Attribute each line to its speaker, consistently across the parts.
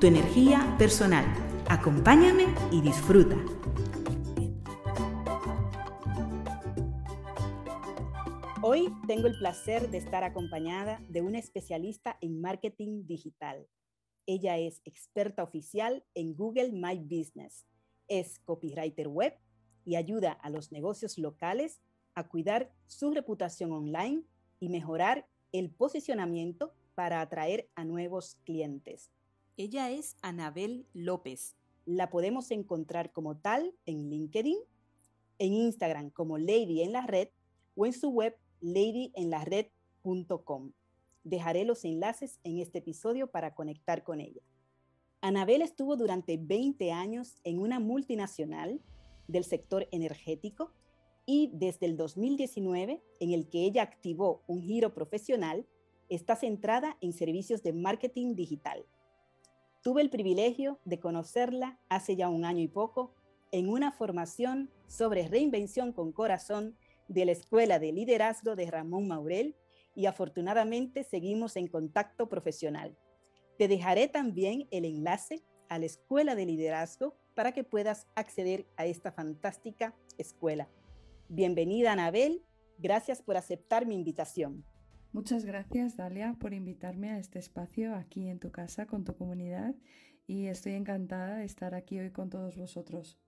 Speaker 1: tu energía personal. Acompáñame y disfruta. Hoy tengo el placer de estar acompañada de una especialista en marketing digital. Ella es experta oficial en Google My Business, es copywriter web y ayuda a los negocios locales a cuidar su reputación online y mejorar el posicionamiento para atraer a nuevos clientes. Ella es Anabel López. La podemos encontrar como tal en LinkedIn, en Instagram como Lady en la red o en su web ladyenlared.com. Dejaré los enlaces en este episodio para conectar con ella. Anabel estuvo durante 20 años en una multinacional del sector energético y desde el 2019, en el que ella activó un giro profesional está centrada en servicios de marketing digital. Tuve el privilegio de conocerla hace ya un año y poco en una formación sobre reinvención con corazón de la Escuela de Liderazgo de Ramón Maurel y afortunadamente seguimos en contacto profesional. Te dejaré también el enlace a la Escuela de Liderazgo para que puedas acceder a esta fantástica escuela. Bienvenida, Anabel. Gracias por aceptar mi invitación.
Speaker 2: Muchas gracias, Dalia, por invitarme a este espacio aquí en tu casa con tu comunidad y estoy encantada de estar aquí hoy con todos vosotros.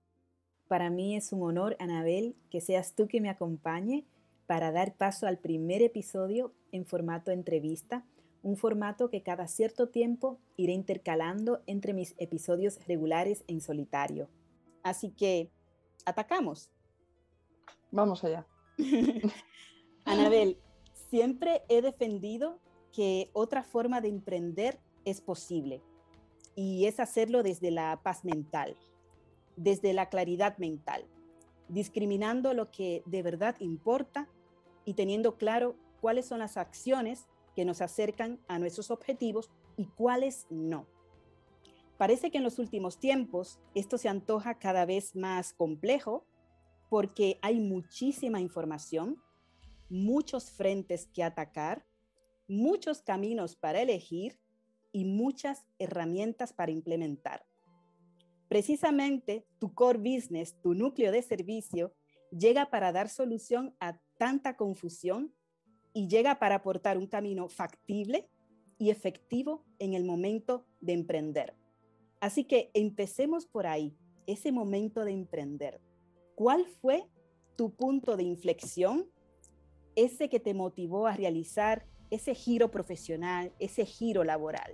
Speaker 1: Para mí es un honor, Anabel, que seas tú que me acompañe para dar paso al primer episodio en formato entrevista, un formato que cada cierto tiempo iré intercalando entre mis episodios regulares en solitario. Así que, atacamos.
Speaker 2: Vamos allá.
Speaker 1: Anabel, Siempre he defendido que otra forma de emprender es posible y es hacerlo desde la paz mental, desde la claridad mental, discriminando lo que de verdad importa y teniendo claro cuáles son las acciones que nos acercan a nuestros objetivos y cuáles no. Parece que en los últimos tiempos esto se antoja cada vez más complejo porque hay muchísima información, muchos frentes que atacar, muchos caminos para elegir y muchas herramientas para implementar. Precisamente tu core business, tu núcleo de servicio, llega para dar solución a tanta confusión y llega para aportar un camino factible y efectivo en el momento de emprender. Así que empecemos por ahí, ese momento de emprender. ¿Cuál fue tu punto de inflexión ese que te motivó a realizar ese giro profesional, ese giro laboral?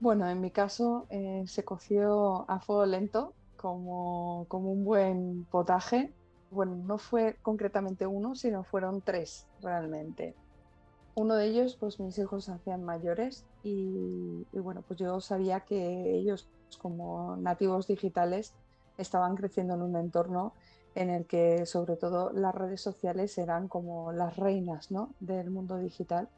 Speaker 2: Bueno, en mi caso eh, se coció a fuego lento como, como un buen potaje. Bueno, no fue concretamente uno, sino fueron tres realmente. Uno de ellos, pues mis hijos se hacían mayores y, y, bueno, pues yo sabía que ellos como nativos digitales estaban creciendo en un entorno en el que sobre todo las redes sociales eran como las reinas ¿no? del mundo digital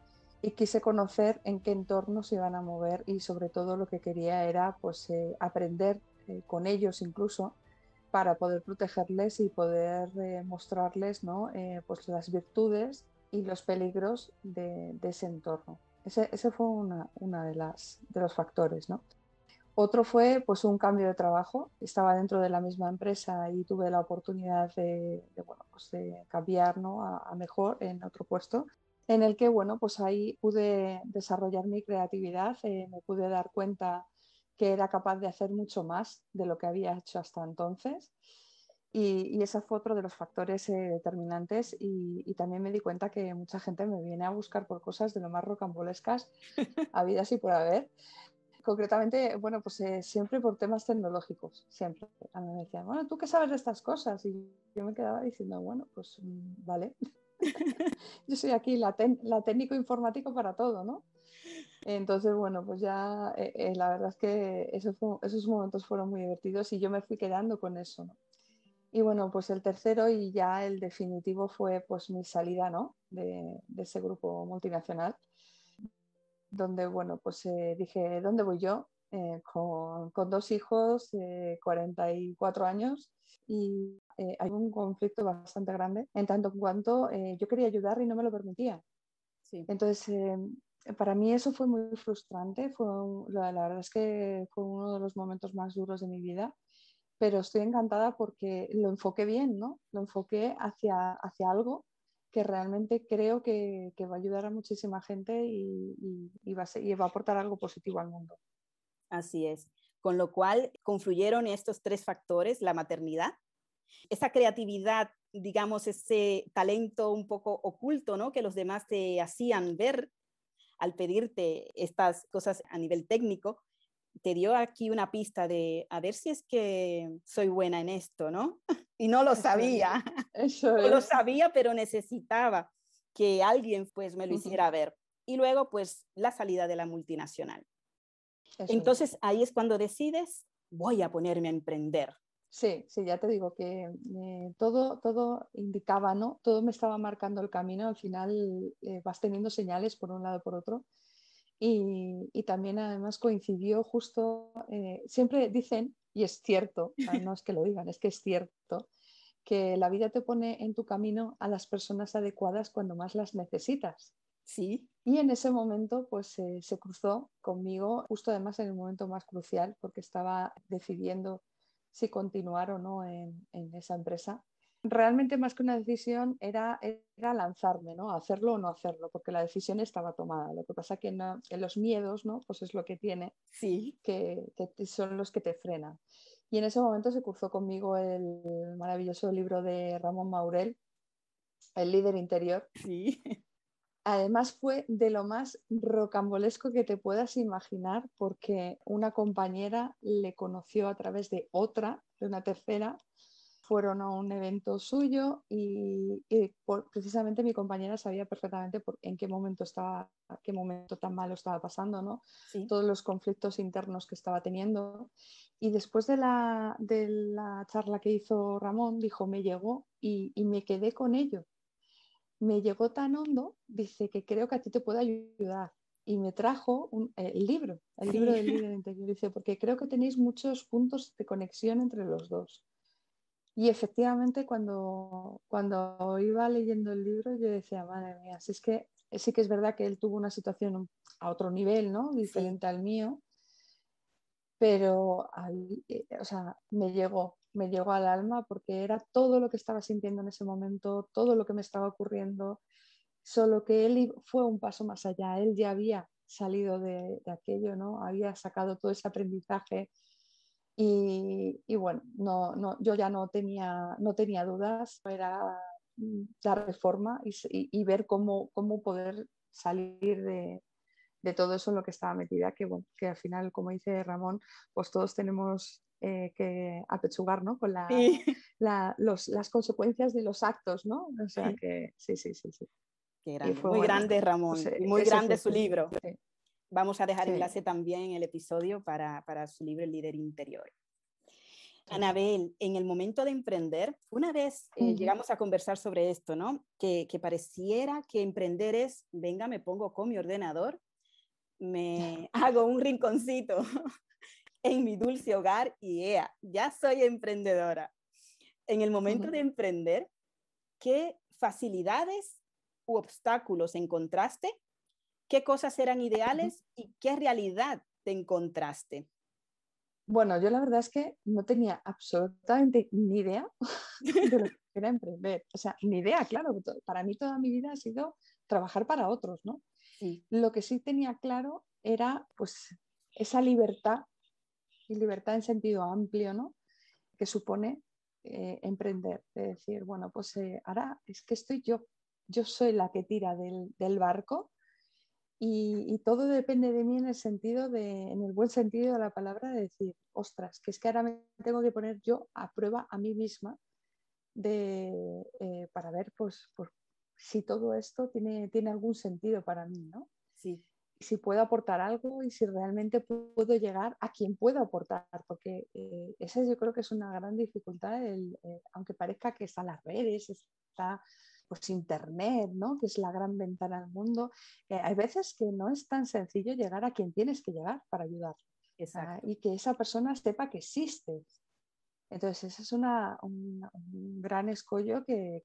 Speaker 2: y quise conocer en qué entorno se iban a mover y sobre todo lo que quería era pues eh, aprender eh, con ellos incluso para poder protegerles y poder eh, mostrarles ¿no? pues las virtudes y los peligros de, ese entorno. Ese, fue una, una de, de los factores. ¿no? Otro fue pues un cambio de trabajo. Estaba dentro de la misma empresa y tuve la oportunidad de, bueno, pues de cambiar ¿no? a, mejor en otro puesto en el que bueno, pues ahí pude desarrollar mi creatividad, eh, me pude dar cuenta que era capaz de hacer mucho más de lo que había hecho hasta entonces. Y, y ese fue otro de los factores eh, determinantes y, y, también me di cuenta que mucha gente me viene a buscar por cosas de lo más rocambolescas, habidas y por haber concretamente, bueno, pues eh, siempre por temas tecnológicos, siempre. A mí me decían, bueno, ¿tú qué sabes de estas cosas? Y yo me quedaba diciendo, bueno, pues mm, vale. yo soy aquí la, técnico informático para todo, ¿no? Entonces, bueno, pues ya eh, eh, la verdad es que esos momentos fueron muy divertidos y yo me fui quedando con eso, ¿no? Y bueno, pues el tercero y ya el definitivo fue pues mi salida, ¿no? De, ese grupo multinacional, donde, bueno, pues eh, dije, ¿dónde voy yo? con, con, dos hijos, 44 años y hay un conflicto bastante grande en tanto en cuanto yo quería ayudar y no me lo permitía. Sí. Entonces, para mí eso fue muy frustrante, fue, la, verdad es que fue uno de los momentos más duros de mi vida, pero estoy encantada porque lo enfoqué bien, ¿no? Lo enfoqué hacia, hacia algo que realmente creo que, que va a ayudar a muchísima gente y, y, va a y va a aportar algo positivo al mundo.
Speaker 1: Así es. Con lo cual confluyeron estos tres factores, la maternidad, esa creatividad, digamos, ese talento un poco oculto, ¿no? Que los demás te hacían ver al pedirte estas cosas a nivel técnico, te dio aquí una pista de a ver si es que soy buena en esto, ¿no? Y no lo sabía.
Speaker 2: Eso
Speaker 1: no lo sabía, pero necesitaba que alguien pues me lo hiciera ver. Y luego pues la salida de la multinacional. Entonces ahí es cuando decides, voy a ponerme a emprender.
Speaker 2: Sí, sí, ya te digo que eh, todo, todo indicaba, ¿no? Todo me estaba marcando el camino, al final eh, vas teniendo señales por un lado por otro. Y, y también además coincidió justo, eh, siempre dicen, y es cierto, no es que lo digan, es que es cierto, que la vida te pone en tu camino a las personas adecuadas cuando más las necesitas.
Speaker 1: Sí.
Speaker 2: Y en ese momento, pues se cruzó conmigo, justo además en el momento más crucial, porque estaba decidiendo si continuar o no en, esa empresa. Realmente más que una decisión era, era lanzarme, ¿no? Hacerlo o no hacerlo, porque la decisión estaba tomada. Lo que pasa que, que los miedos, ¿no? Pues es lo que tiene,
Speaker 1: sí.
Speaker 2: que, son los que te frenan. Y en ese momento se cruzó conmigo el maravilloso libro de Ramón Maurel, El líder interior.
Speaker 1: Sí
Speaker 2: Además fue de lo más rocambolesco que te puedas imaginar porque una compañera le conoció a través de otra, de una tercera, fueron a un evento suyo y, precisamente mi compañera sabía perfectamente por, en qué momento estaba, qué momento tan malo estaba pasando, ¿no? Todos los conflictos internos que estaba teniendo. Y después de la, de la charla que hizo Ramón, dijo, me llegó y me quedé con ello me llegó tan hondo, dice que creo que a ti te puede ayudar. Y me trajo eh, el libro, el libro del líder interior, dice, porque creo que tenéis muchos puntos de conexión entre los dos. Y efectivamente cuando, cuando iba leyendo el libro yo decía, madre mía, si es que sí que es verdad que él tuvo una situación a otro nivel, ¿no? Diferente al mío, pero eh, o sea, me llegó, me llegó al alma porque era todo lo que estaba sintiendo en ese momento, todo lo que me estaba ocurriendo, solo que él fue un paso más allá, él ya había salido de, aquello, ¿no? había sacado todo ese aprendizaje y, bueno, no, no, yo ya no tenía, no tenía dudas, era dar reforma y, y, ver cómo, cómo poder salir de, de todo eso en lo que estaba metida, que, bueno, que al final, como dice Ramón, pues todos tenemos eh, que apechugar ¿no? con la, las consecuencias de los actos, ¿no? O sea que sí, sí, sí. sí.
Speaker 1: muy grande Ramón, pues, y muy grande su libro. Vamos a dejar enlace también en el episodio para, para su libro El líder interior. Anabel, en el momento de emprender, una vez eh, llegamos a conversar sobre esto, ¿no? Que, que, pareciera que emprender es, venga, me pongo con mi ordenador, me hago un rinconcito en mi dulce hogar y ya soy emprendedora. En el momento de emprender, ¿qué facilidades u obstáculos encontraste? ¿Qué cosas eran ideales y qué realidad te encontraste?
Speaker 2: Bueno, yo la verdad es que no tenía absolutamente ni idea de lo que era emprender. O sea, ni idea, claro. Para mí toda mi vida ha sido trabajar para otros, ¿no?
Speaker 1: Sí.
Speaker 2: Lo que sí tenía claro era pues esa libertad y libertad en sentido amplio, ¿no? Que supone eh, emprender, de decir, bueno, pues eh, ahora es que estoy yo, yo soy la que tira del, barco y, todo depende de mí en el sentido de, en el buen sentido de la palabra, de decir, ostras, que es que ahora me tengo que poner yo a prueba a mí misma de, eh, para ver pues, si todo esto tiene, tiene algún sentido para mí, ¿no?
Speaker 1: Sí.
Speaker 2: si puedo aportar algo y si realmente puedo llegar a quien puedo aportar, porque eh, esa yo creo que es una gran dificultad, el, eh, aunque parezca que están las redes, está pues internet, ¿no? que es la gran ventana al mundo, eh, hay veces que no es tan sencillo llegar a quien tienes que llegar para ayudar y que esa persona sepa que existe. Entonces, ese es un, gran escollo que,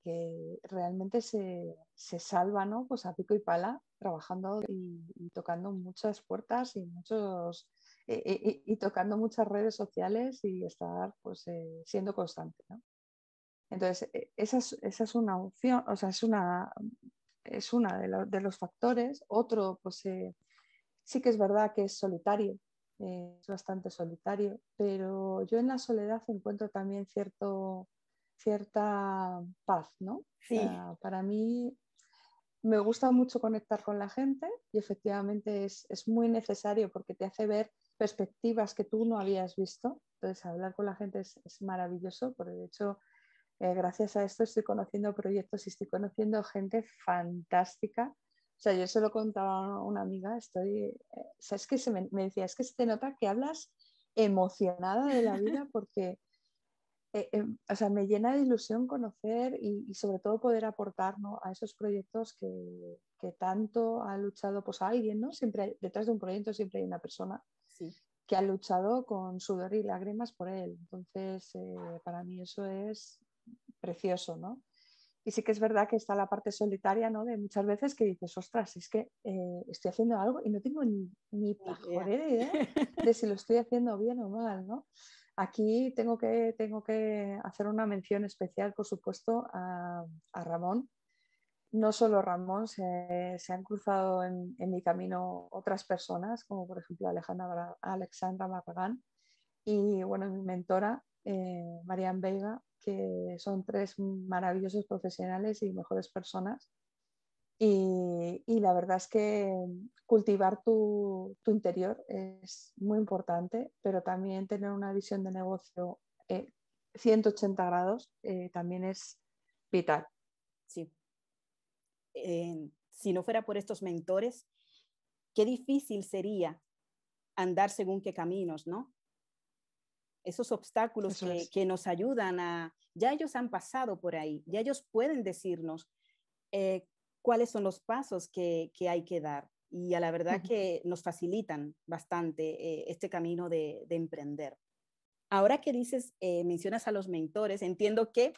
Speaker 2: realmente se, salva ¿no? pues a pico y pala, trabajando y, tocando muchas puertas y, muchos, y, tocando muchas redes sociales y estar pues, eh, siendo constante. Entonces, e, esa es, una opción, o sea, es una, es una de, los factores. Otro, pues eh, sí que es verdad que es solitario, es bastante solitario, pero yo en la soledad encuentro también cierto, cierta paz, ¿no?
Speaker 1: Sí.
Speaker 2: para mí me gusta mucho conectar con la gente y efectivamente es, es, muy necesario porque te hace ver perspectivas que tú no habías visto. Entonces, hablar con la gente es, es maravilloso, porque de hecho, eh, gracias a esto estoy conociendo proyectos y estoy conociendo gente fantástica o sea, yo se lo contaba a una amiga, estoy, eh, ¿sabes que se me, decía, es que se te nota que hablas emocionada de la vida porque, eh, em, o sea, me llena de ilusión conocer y, sobre todo poder aportar a esos proyectos que, que, tanto ha luchado pues alguien, ¿no? Siempre detrás de un proyecto siempre hay una persona que ha luchado con sudor y lágrimas por él. Entonces, eh, para mí eso es precioso, ¿no? Y sí que es verdad que está la parte solitaria, ¿no? De muchas veces que dices, ostras, es que eh, estoy haciendo algo y no tengo ni, ni idea de si lo estoy haciendo bien o mal, ¿no? Aquí tengo que, tengo que hacer una mención especial, por supuesto, a, Ramón. No solo Ramón, se, han cruzado en, mi camino otras personas, como por ejemplo Alejandra, Alexandra Marragán y, bueno, mi mentora, eh, Marian Veiga, que son tres maravillosos profesionales y mejores personas. Y, la verdad es que cultivar tu, interior es muy importante, pero también tener una visión de negocio 180 eh, grados eh, también es vital.
Speaker 1: Sí. si no fuera por estos mentores, qué difícil sería andar según qué caminos, ¿no? Esos obstáculos que, nos ayudan a, ya ellos han pasado por ahí, ya ellos pueden decirnos eh, cuáles son los pasos que, hay que dar. Y a la verdad que nos facilitan bastante eh, este camino de, emprender. Ahora que dices, eh, mencionas a los mentores, entiendo que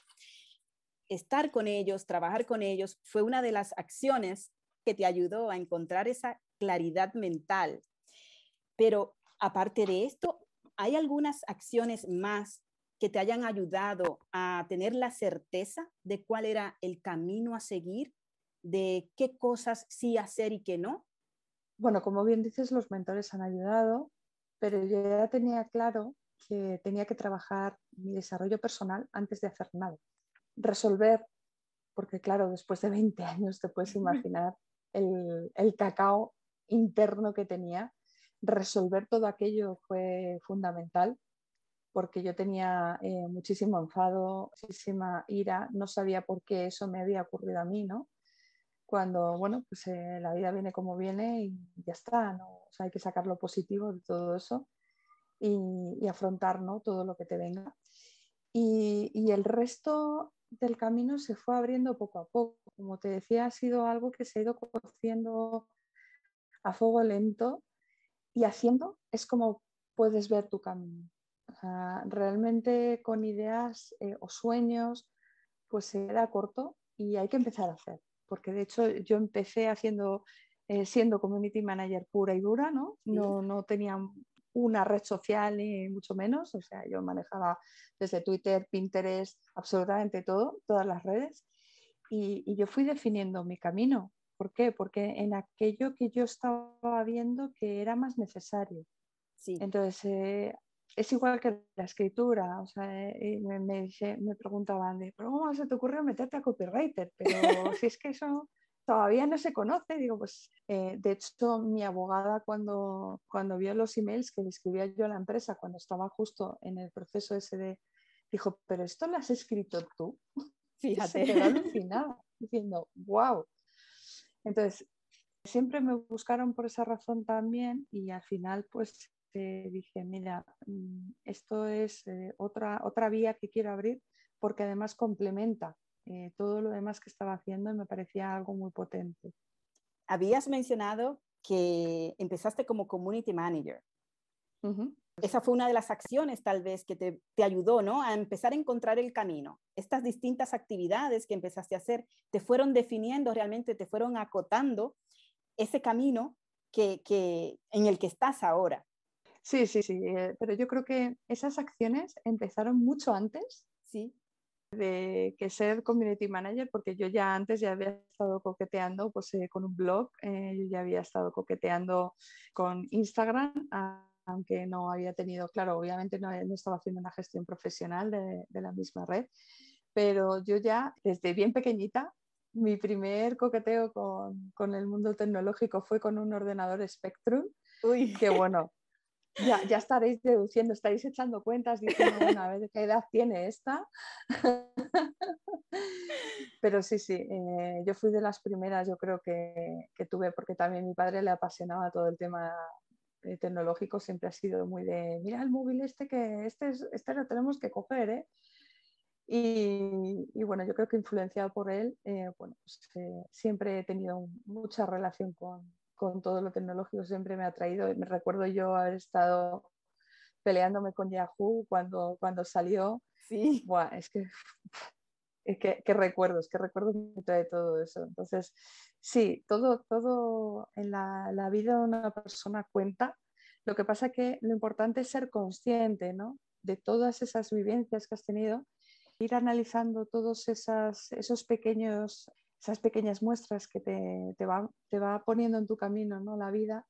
Speaker 1: estar con ellos, trabajar con ellos, fue una de las acciones que te ayudó a encontrar esa claridad mental. Pero aparte de esto, ¿hay algunas acciones más que te hayan ayudado a tener la certeza de cuál era el camino a seguir, de qué cosas sí hacer y qué no?
Speaker 2: Bueno, como bien dices, los mentores han ayudado, pero yo ya tenía claro que tenía que trabajar mi desarrollo personal antes de hacer nada. Resolver, porque claro, después de 20 años te puedes imaginar el, el cacao interno que tenía resolver todo aquello fue fundamental porque yo tenía eh, muchísimo enfado, muchísima ira, no sabía por qué eso me había ocurrido a mí, ¿no? Cuando, bueno, pues eh, la vida viene como viene y ya está, ¿no? O sea, hay que sacar lo positivo de todo eso y, afrontar, ¿no? Todo lo que te venga. Y, el resto del camino se fue abriendo poco a poco. Como te decía, ha sido algo que se ha ido conociendo a fuego lento y haciendo es como puedes ver tu camino. realmente con ideas eh, o sueños, pues se queda corto y hay que empezar a hacer. Porque de hecho yo empecé haciendo, eh, siendo community manager pura y dura, ¿no? ¿no? No tenía una red social ni mucho menos, o sea, yo manejaba desde Twitter, Pinterest, absolutamente todo, todas las redes, y, y yo fui definiendo mi camino. ¿Por qué? Porque en aquello que yo estaba viendo que era más necesario.
Speaker 1: Sí.
Speaker 2: Entonces, eh, es igual que la escritura. O sea, eh, me, me, preguntaban, de, ¿cómo se te ocurrió meterte a copywriter? Pero si es que eso todavía no se conoce, digo, pues eh, de hecho mi abogada cuando, cuando vio los emails que le escribía yo a la empresa cuando estaba justo en el proceso ese de, dijo, pero esto lo has escrito tú.
Speaker 1: Fíjate.
Speaker 2: Se quedó alucinada, diciendo, wow. Entonces, Siempre me buscaron por esa razón también y al final pues dije, mira, mm, esto es eh, otra, otra vía que quiero abrir porque además complementa eh, todo lo demás que estaba haciendo y me parecía algo muy potente.
Speaker 1: Habías mencionado que empezaste como community manager. Esa fue una de las acciones tal vez que te, te, ayudó ¿no? a empezar a encontrar el camino. Estas distintas actividades que empezaste a hacer te fueron definiendo realmente, te fueron acotando ese camino que, que en el que estás ahora.
Speaker 2: Sí, sí, sí, eh, pero yo creo que esas acciones empezaron mucho antes
Speaker 1: sí.
Speaker 2: de que ser community manager, porque yo ya antes ya había estado coqueteando pues, eh, con un blog, eh, yo ya había estado coqueteando con Instagram, aunque no había tenido, claro, obviamente no, estaba haciendo una gestión profesional de, de la misma red, pero yo ya desde bien pequeñita mi primer coqueteo con, con, el mundo tecnológico fue con un ordenador Spectrum.
Speaker 1: Uy.
Speaker 2: Que bueno, ya, ya estaréis deduciendo, estaréis echando cuentas diciendo una vez qué edad tiene esta. Pero sí, sí, eh, yo fui de las primeras, yo creo que, que, tuve, porque también mi padre le apasionaba todo el tema tecnológico, siempre ha sido muy de, mira el móvil este que este, este lo tenemos que coger, ¿eh? Y, y, bueno, yo creo que influenciado por él, eh, bueno, pues, eh, siempre he tenido mucha relación con, con todo lo tecnológico siempre me ha traído. Me recuerdo yo haber estado peleándome con Yahoo cuando, cuando salió.
Speaker 1: Sí.
Speaker 2: Buah, es que, es que, que recuerdos, que recuerdos me trae todo eso. Entonces, sí, todo, todo en la, la, vida de una persona cuenta. Lo que pasa que lo importante es ser consciente ¿no? de todas esas vivencias que has tenido, ir analizando todos esas, esos pequeños esas pequeñas muestras que te, te, va, te va poniendo en tu camino ¿no? la vida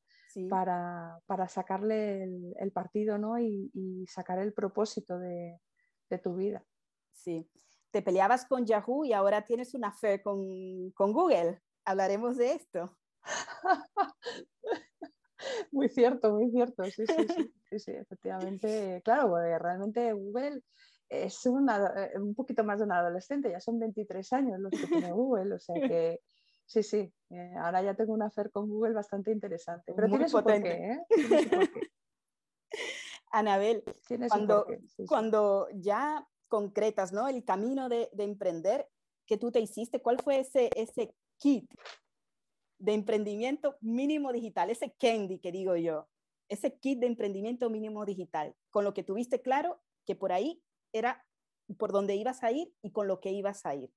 Speaker 2: para, para, sacarle el, partido ¿no? y, y, sacar el propósito de, de, tu vida.
Speaker 1: Sí, te peleabas con Yahoo y ahora tienes una fe con, con Google. Hablaremos de esto.
Speaker 2: muy cierto, muy cierto, sí, sí, sí, sí, sí efectivamente. Claro, realmente Google es eh, un poquito más de un adolescente, ya son 23 años los que tiene Google, o sea que sí, sí, eh, ahora ya tengo una fer con Google bastante interesante, pero tiene su porqué, ¿eh?
Speaker 1: Anabel, cuando, cuando ya concretas ¿no? el camino de, de, emprender que tú te hiciste, ¿cuál fue ese, ese kit de emprendimiento mínimo digital, ese candy que digo yo, ese kit de emprendimiento mínimo digital, con lo que tuviste claro que por ahí era por dónde ibas a ir y con lo que ibas a ir.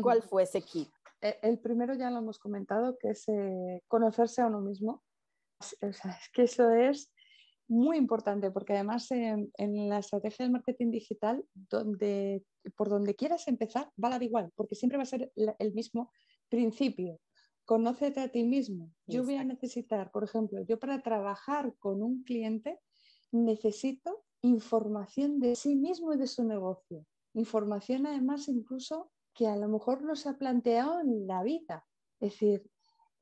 Speaker 1: ¿Cuál fue ese kit?
Speaker 2: E, el primero ya lo hemos comentado, que es eh, conocerse a uno mismo. O sea, es que eso es muy importante porque además en, la estrategia del marketing digital, donde, por donde quieras empezar, va a dar igual, porque siempre va a ser el mismo principio. Conócete a ti mismo. Yo voy a necesitar, por ejemplo, yo para trabajar con un cliente necesito información de sí mismo y de su negocio. Información además incluso que a lo mejor no se ha planteado en la vida. Es decir,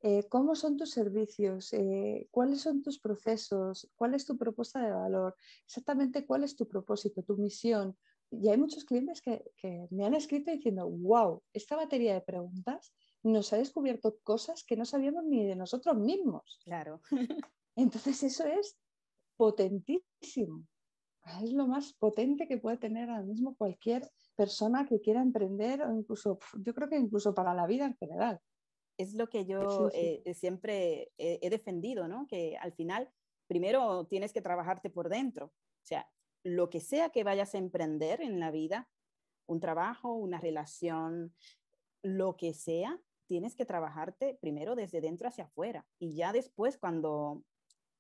Speaker 2: eh, cómo son tus servicios, eh, cuáles son tus procesos, cuál es tu propuesta de valor, exactamente cuál es tu propósito, tu misión. Y hay muchos clientes que, que me han escrito diciendo, wow, esta batería de preguntas nos ha descubierto cosas que no sabíamos ni de nosotros mismos.
Speaker 1: Claro.
Speaker 2: Entonces eso es potentísimo es lo más potente que puede tener ahora mismo cualquier persona que quiera emprender o incluso, yo creo que incluso para la vida en general.
Speaker 1: Es lo que yo eh, siempre he, defendido, ¿no? Que al final, primero tienes que trabajarte por dentro. O sea, lo que sea que vayas a emprender en la vida, un trabajo, una relación, lo que sea, tienes que trabajarte primero desde dentro hacia afuera. Y ya después, cuando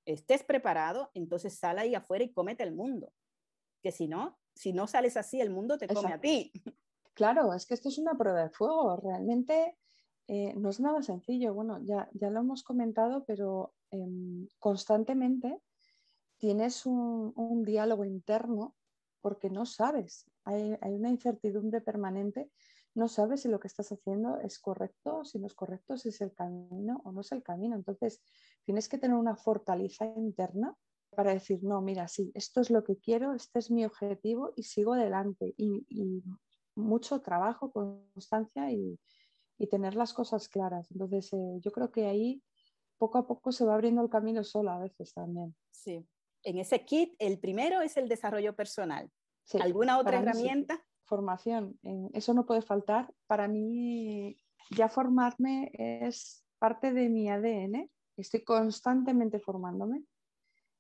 Speaker 1: estés preparado, entonces sal ahí afuera y comete el mundo. Que si no, si no sales así, el mundo te come a ti.
Speaker 2: Claro, es que esto es una prueba de fuego. Realmente eh, no es nada sencillo. Bueno, ya, ya lo hemos comentado, pero em, constantemente tienes un, diálogo interno porque no sabes. Hay, hay una incertidumbre permanente no sabes si lo que estás haciendo es correcto, si no es correcto, si es el camino o no es el camino. Entonces, tienes que tener una fortaleza interna para decir, no, mira, sí, esto es lo que quiero, este es mi objetivo y sigo adelante. Y, mucho trabajo, constancia y, tener las cosas claras. Entonces, eh, yo creo que ahí poco a poco se va abriendo el camino sola a veces también.
Speaker 1: Sí. En ese kit, el primero es el desarrollo personal. ¿Alguna otra herramienta?
Speaker 2: Formación, eso no puede faltar. Para mí, ya formarme es parte de mi ADN. Estoy constantemente formándome.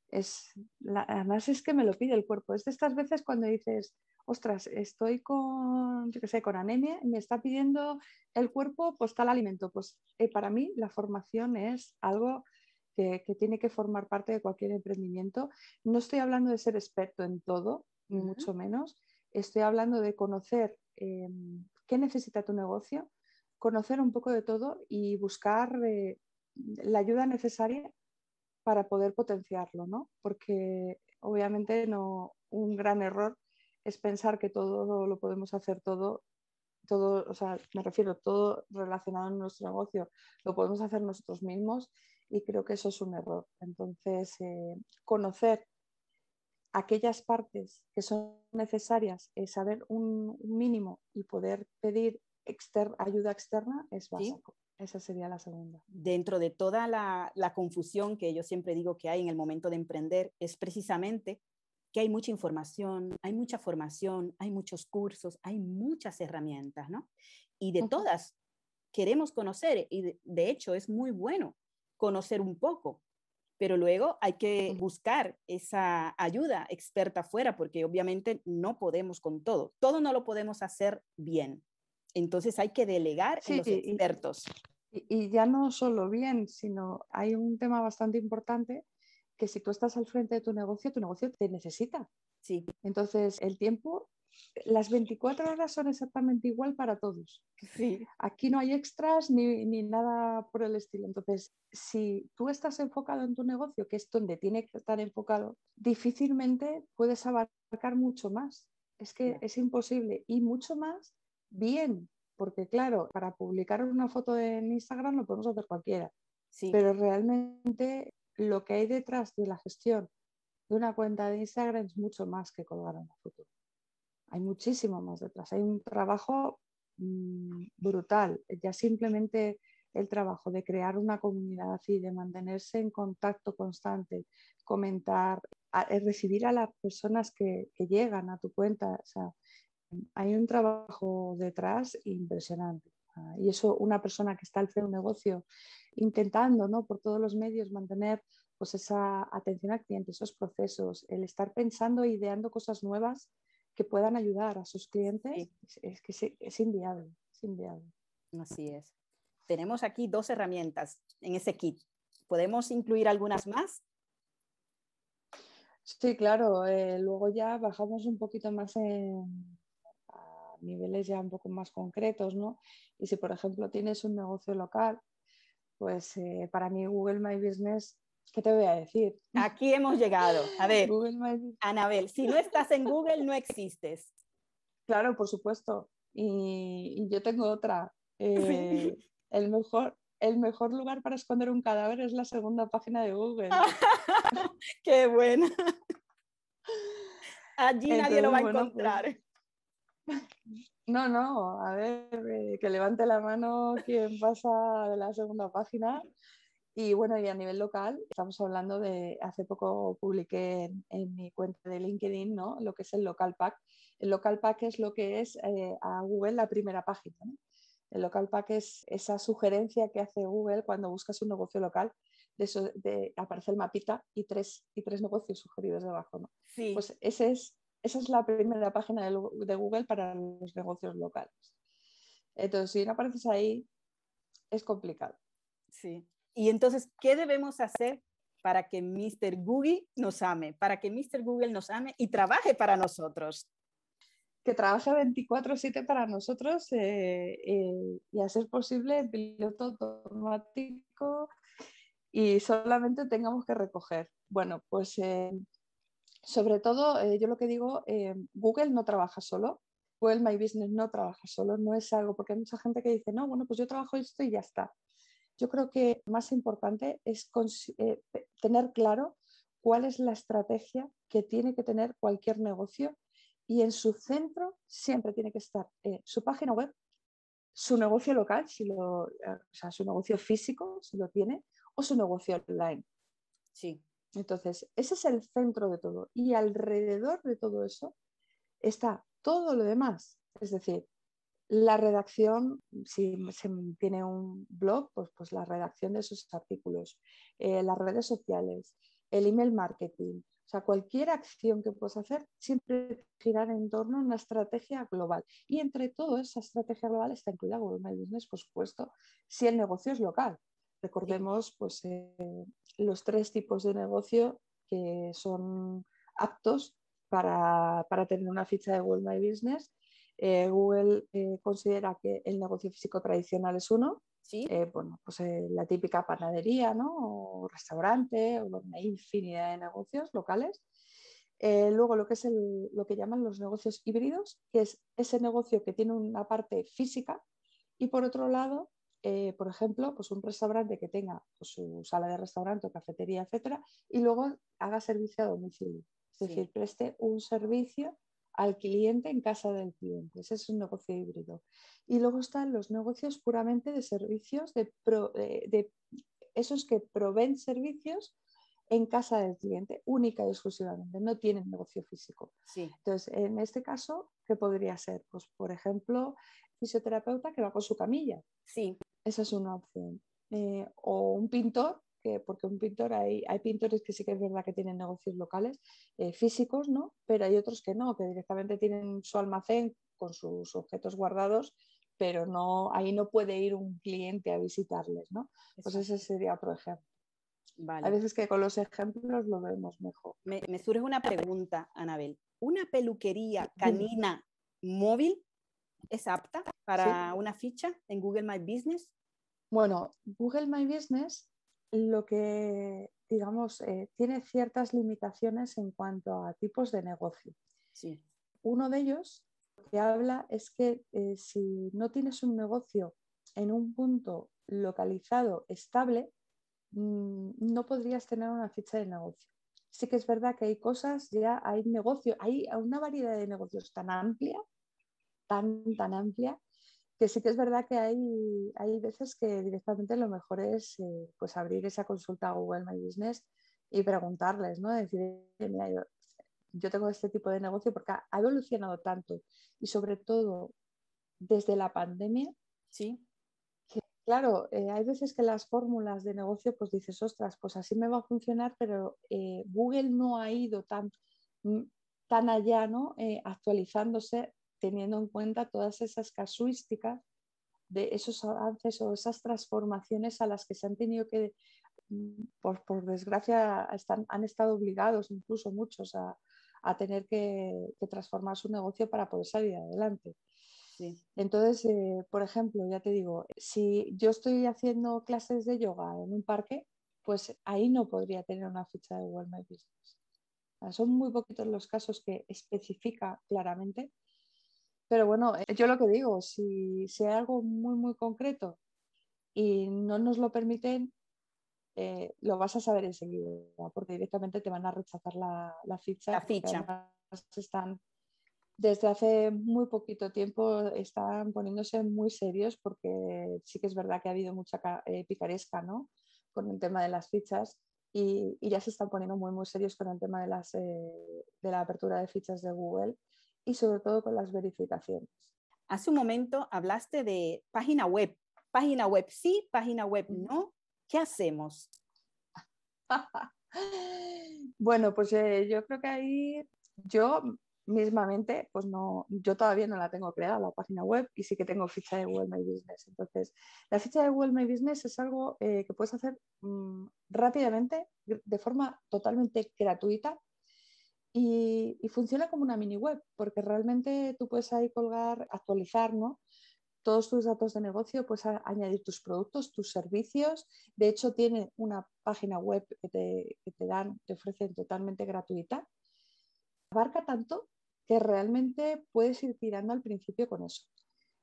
Speaker 2: Es, además es que me lo pide el cuerpo. Es de estas veces cuando dices, ostras, estoy con, yo sé, con anemia me está pidiendo el cuerpo pues tal alimento. Pues eh, para mí la formación es algo que, tiene que formar parte de cualquier emprendimiento. No estoy hablando de ser experto en todo, ni mucho menos. Estoy hablando de conocer em, qué necesita tu negocio, conocer un poco de todo y buscar eh, la ayuda necesaria para poder potenciarlo, ¿no? Porque obviamente no, un gran error es pensar que todo lo podemos hacer todo, todo, o sea, me refiero, todo relacionado en nuestro negocio, lo podemos hacer nosotros mismos y creo que eso es un error. Entonces, eh, conocer aquellas partes que son necesarias, eh, saber un, mínimo y poder pedir ayuda externa es básico. Esa sería la segunda.
Speaker 1: Dentro de toda la, la, confusión que yo siempre digo que hay en el momento de emprender, es precisamente que hay mucha información, hay mucha formación, hay muchos cursos, hay muchas herramientas, ¿no? Y de todas queremos conocer y de, hecho es muy bueno conocer un poco, pero luego hay que buscar esa ayuda experta fuera porque obviamente no podemos con todo, todo no lo podemos hacer bien. Entonces hay que delegar en los expertos.
Speaker 2: Y, y ya no solo bien, sino hay un tema bastante importante que si tú estás al frente de tu negocio, tu negocio te necesita.
Speaker 1: Sí.
Speaker 2: Entonces, el tiempo, las 24 horas son exactamente igual para todos.
Speaker 1: Sí.
Speaker 2: Aquí no hay extras ni, ni nada por el estilo. Entonces, si tú estás enfocado en tu negocio, que es donde tiene que estar enfocado, difícilmente puedes abarcar mucho más. Es que es imposible. Y mucho más bien, porque claro, para publicar una foto en Instagram lo podemos hacer cualquiera.
Speaker 1: Sí.
Speaker 2: Pero realmente lo que hay detrás de la gestión de una cuenta de Instagram es mucho más que colgar una foto. Hay muchísimo más detrás. Hay un trabajo mm, brutal. Ya simplemente el trabajo de crear una comunidad y de mantenerse en contacto constante, comentar, eh, recibir a las personas que, llegan a tu cuenta. hay un trabajo detrás impresionante. Ah, y eso una persona que está al frente de un negocio intentando ¿no? por todos los medios mantener pues, esa atención al cliente, esos procesos, el estar pensando e ideando cosas nuevas que puedan ayudar a sus clientes, es, que es, inviable, es inviable.
Speaker 1: Así es. Tenemos aquí dos herramientas en ese kit. ¿Podemos incluir algunas más?
Speaker 2: Sí, claro. Eh, luego ya bajamos un poquito más en niveles ya un poco más concretos, ¿no? Y si, por ejemplo, tienes un negocio local, pues eh, para mí Google My Business, ¿qué te voy a decir?
Speaker 1: Aquí hemos llegado. A ver, Anabel, si no estás en Google, no existes.
Speaker 2: Claro, por supuesto. Y, yo tengo otra. Eh, el, mejor, el mejor lugar para esconder un cadáver es la segunda página de Google.
Speaker 1: ¡Qué buena! Allí nadie lo va a pues encontrar.
Speaker 2: No, no, a ver, eh, que levante la mano quien pasa de la segunda página. Y bueno, y a nivel local, estamos hablando de, hace poco publiqué en, mi cuenta de LinkedIn, ¿no? Lo que es el local pack. El local pack es lo que es eh, a Google la primera página. El local pack es esa sugerencia que hace Google cuando buscas un negocio local. De eso, de, aparece el mapita y tres, y tres negocios sugeridos debajo. ¿no?
Speaker 1: Sí.
Speaker 2: Pues ese es esa es la primera página de, Google para los negocios locales. Entonces, si no apareces ahí, es complicado.
Speaker 1: Sí. Y entonces, ¿qué debemos hacer para que Mr. Google nos ame? Para que Mr. Google nos ame y trabaje para nosotros.
Speaker 2: Que trabaje 24/7 para nosotros eh, eh, y a ser posible el piloto automático y solamente tengamos que recoger. Bueno, pues eh, sobre todo, eh, yo lo que digo, eh, Google no trabaja solo, Google My Business no trabaja solo, no es algo, porque hay mucha gente que dice, no, bueno, pues yo trabajo esto y ya está. Yo creo que más importante es eh, tener claro cuál es la estrategia que tiene que tener cualquier negocio y en su centro siempre tiene que estar su página web, su negocio local, si lo, o sea, su negocio físico, si lo tiene, o su negocio online.
Speaker 1: Sí.
Speaker 2: Entonces, ese es el centro de todo. Y alrededor de todo eso está todo lo demás. Es decir, la redacción, si se tiene un blog, pues, pues la redacción de sus artículos, eh, las redes sociales, el email marketing, o sea, cualquier acción que puedas hacer siempre girar en torno a una estrategia global. Y entre todo, esa estrategia global está incluida Google My Business, por supuesto, si el negocio es local. Recordemos pues, eh, los tres tipos de negocio que son aptos para, para tener una ficha de Google My Business eh, Google eh, considera que el negocio físico tradicional es uno,
Speaker 1: ¿Sí?
Speaker 2: Bueno, pues la típica panadería, ¿no? O restaurante, o una infinidad de negocios locales. luego lo que es lo que llaman los negocios híbridos, que es ese negocio que tiene una parte física y por otro lado, por ejemplo, pues un restaurante que tenga pues, su sala de restaurante o cafetería, etcétera, y luego haga servicio a domicilio. Es decir, preste un servicio al cliente en casa del cliente. Ese es un negocio híbrido. Y luego están los negocios puramente de servicios, de, de esos que proveen servicios en casa del cliente, única y exclusivamente, no tienen negocio físico.
Speaker 1: Sí.
Speaker 2: Entonces, en este caso, ¿qué podría ser? Pues, por ejemplo, fisioterapeuta que va con su camilla.
Speaker 1: Sí.
Speaker 2: Esa es una opción. Eh, o un pintor porque un pintor hay, hay pintores que sí que es verdad que tienen negocios locales eh, físicos, ¿no? Pero hay otros que no, que directamente tienen su almacén con sus objetos guardados, pero no, ahí no puede ir un cliente a visitarles, ¿no? Pues ese sería otro ejemplo.
Speaker 1: Vale.
Speaker 2: A veces que con los ejemplos lo vemos mejor.
Speaker 1: Me, me surge una pregunta, Anabel. ¿Una peluquería canina móvil es apta para una ficha en Google My Business?
Speaker 2: Bueno, Google My Business lo que, digamos, eh, tiene ciertas limitaciones en cuanto a tipos de negocio.
Speaker 1: Sí.
Speaker 2: Uno de ellos que habla es que eh, si no tienes un negocio en un punto localizado estable, mm, no podrías tener una ficha de negocio. Sí que es verdad que hay cosas, ya hay negocio, hay una variedad de negocios tan amplia, tan, tan amplia, que sí que es verdad que hay, hay veces que directamente lo mejor es eh, pues abrir esa consulta a Google My Business y preguntarles, ¿no? Decir, mira, yo, tengo este tipo de negocio porque ha, evolucionado tanto y sobre todo desde la pandemia.
Speaker 1: Sí.
Speaker 2: Que, claro, eh, hay veces que las fórmulas de negocio, pues dices, ostras, pues así me va a funcionar, pero eh, Google no ha ido tan, mm, tan allá, ¿no? actualizándose teniendo en cuenta todas esas casuísticas de esos avances o esas transformaciones a las que se han tenido que, por, por desgracia, están, han estado obligados incluso muchos a, a tener que, que, transformar su negocio para poder salir adelante.
Speaker 1: Sí.
Speaker 2: Entonces, eh, por ejemplo, ya te digo, si yo estoy haciendo clases de yoga en un parque, pues ahí no podría tener una ficha de Google My Business. Son muy poquitos los casos que especifica claramente pero bueno, eh, yo lo que digo, si, si hay algo muy, muy concreto y no nos lo permiten, eh, lo vas a saber enseguida, porque directamente te van a rechazar la, la ficha.
Speaker 1: La ficha.
Speaker 2: Están, desde hace muy poquito tiempo están poniéndose muy serios porque sí que es verdad que ha habido mucha eh, picaresca ¿no? con el tema de las fichas y, y, ya se están poniendo muy, muy serios con el tema de, las, de la apertura de fichas de Google y sobre todo con las verificaciones.
Speaker 1: Hace un momento hablaste de página web. Página web sí, página web no. ¿Qué hacemos?
Speaker 2: bueno, pues eh, yo creo que ahí yo mismamente, pues no, yo todavía no la tengo creada la página web y sí que tengo ficha de Google My Business. Entonces, la ficha de Google My Business es algo eh, que puedes hacer mm, rápidamente, de forma totalmente gratuita y, funciona como una mini web, porque realmente tú puedes ahí colgar, actualizar ¿no? todos tus datos de negocio, puedes añadir tus productos, tus servicios. De hecho, tiene una página web que te, que te dan, te ofrecen totalmente gratuita. Abarca tanto que realmente puedes ir tirando al principio con eso.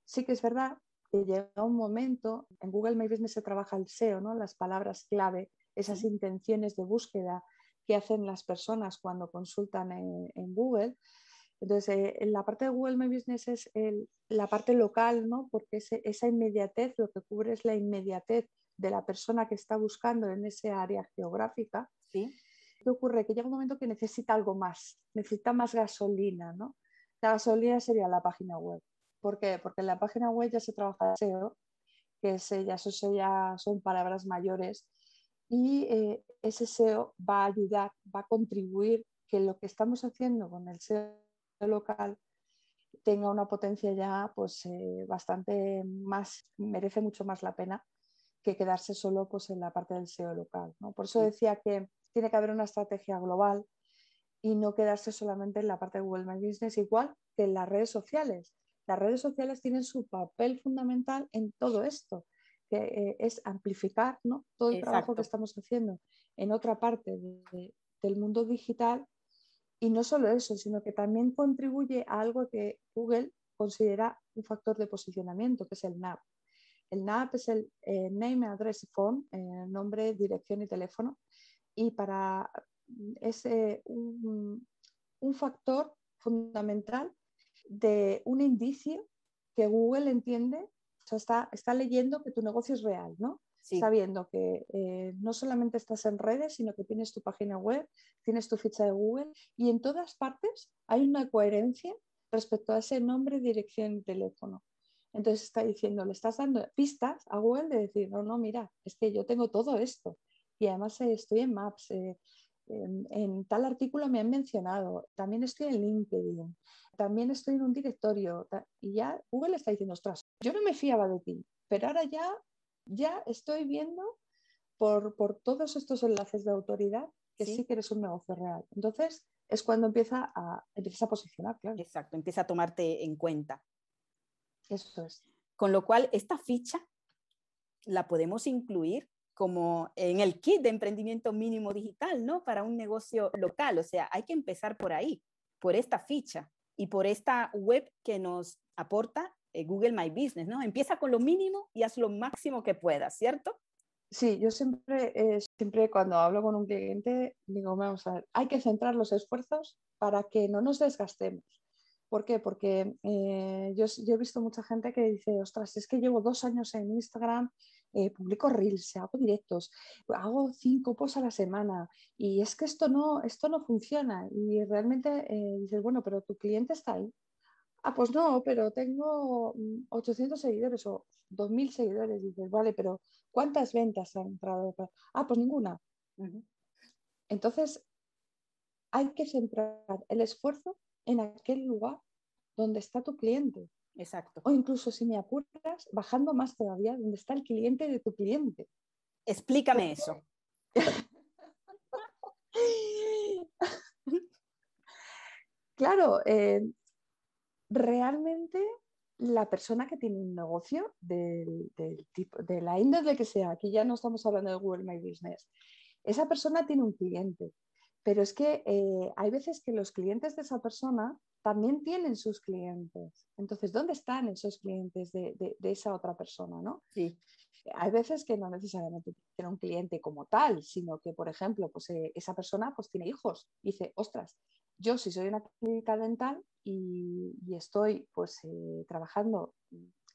Speaker 2: Sí que es verdad que llega un momento, en Google My Business se trabaja el SEO, ¿no? las palabras clave, esas intenciones de búsqueda, que hacen las personas cuando consultan en, Google. Entonces, eh, en la parte de Google My Business es la parte local, ¿no? porque esa inmediatez, lo que cubre es la inmediatez de la persona que está buscando en ese área geográfica,
Speaker 1: ¿Sí?
Speaker 2: ¿qué ocurre? Que llega un momento que necesita algo más, necesita más gasolina, ¿no? La gasolina sería la página web. ¿Por qué? Porque en la página web ya se trabaja SEO, que es, ya, eso ya son palabras mayores, y eh, ese SEO va a ayudar, va a contribuir que lo que estamos haciendo con el SEO local tenga una potencia ya pues eh, bastante más, merece mucho más la pena que quedarse solo pues, en la parte del SEO local. ¿no? Por eso decía que tiene que haber una estrategia global y no quedarse solamente en la parte de Google My Business, igual que en las redes sociales. Las redes sociales tienen su papel fundamental en todo esto, que eh, es amplificar ¿no? todo el trabajo que estamos haciendo en otra parte del mundo digital y no solo eso, sino que también contribuye a algo que Google considera un factor de posicionamiento, que es el NAP. El NAP es el eh, Name, Address, Phone, eh, nombre, dirección y teléfono. Y para es un, un factor fundamental de un indicio que Google entiende, sea, está, está leyendo que tu negocio es real, ¿no? sabiendo que eh, no solamente estás en redes, sino que tienes tu página web, tienes tu ficha de Google y en todas partes hay una coherencia respecto a ese nombre, dirección y teléfono. Entonces está diciendo, le estás dando pistas a Google de decir, no, no, mira, es que yo tengo todo esto y además eh, estoy en Maps, eh, en, tal artículo me han mencionado, también estoy en LinkedIn, también estoy en un directorio y ya Google está diciendo, ostras, yo no me fiaba de ti, pero ahora ya ya estoy viendo por, todos estos enlaces de autoridad que ¿Sí? que eres un negocio real. Entonces es cuando empieza a, empieza a posicionar, claro.
Speaker 1: Exacto, empieza a tomarte en cuenta.
Speaker 2: Eso es.
Speaker 1: Con lo cual, esta ficha la podemos incluir como en el kit de emprendimiento mínimo digital, ¿no? Para un negocio local. O sea, hay que empezar por ahí, por esta ficha y por esta web que nos aporta eh, Google My Business, ¿no? Empieza con lo mínimo y haz lo máximo que puedas, ¿cierto?
Speaker 2: Sí, yo siempre, eh, siempre cuando hablo con un cliente digo, vamos a ver, hay que centrar los esfuerzos para que no nos desgastemos. ¿Por qué? Porque eh, yo, he visto mucha gente que dice, ostras, es que llevo dos años en Instagram, publico reels, hago directos, hago cinco posts a la semana y es que esto no, esto no funciona. Y realmente dices, bueno, pero tu cliente está ahí. Ah, pues no, pero tengo 800 mm, seguidores o 2.000 seguidores. dices, vale, pero ¿cuántas ventas han entrado? Ah, pues ninguna. Entonces, hay que centrar el esfuerzo en aquel lugar donde está tu cliente.
Speaker 1: Exacto.
Speaker 2: O incluso si me apuras, bajando más todavía, donde está el cliente de tu cliente.
Speaker 1: Explícame eso.
Speaker 2: claro, eh, realmente la persona que tiene un negocio del, tipo, de la índole que sea, aquí ya no estamos hablando de Google My Business, esa persona tiene un cliente, pero es que eh, hay veces que los clientes de esa persona también tienen sus clientes. Entonces, ¿dónde están esos clientes de, esa otra persona? ¿no?
Speaker 1: Sí.
Speaker 2: Hay veces que no necesariamente tiene un cliente como tal, sino que, por ejemplo, pues, eh, esa persona pues, tiene hijos y dice, ostras, yo si soy una clínica dental y, estoy pues eh, trabajando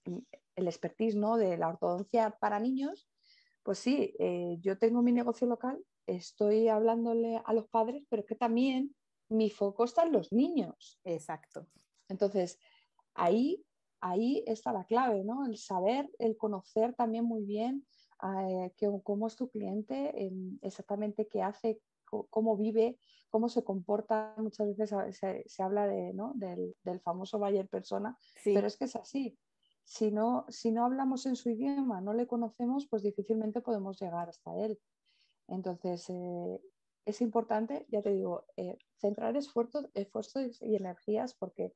Speaker 2: el expertise ¿no? de la ortodoncia para niños, pues sí, eh, yo tengo mi negocio local, estoy hablándole a los padres, pero es que también mi foco está en los niños.
Speaker 1: Exacto.
Speaker 2: Entonces, ahí, ahí está la clave, ¿no? El saber, el conocer también muy bien eh, cómo es tu cliente, exactamente qué hace, cómo vive, cómo se comporta. Muchas veces se, habla de, del, famoso Bayer persona, pero es que es así. Si no, si no hablamos en su idioma, no le conocemos, pues difícilmente podemos llegar hasta él. Entonces, eh, es importante, ya te digo, eh, centrar esfuerzos, esfuerzos y energías porque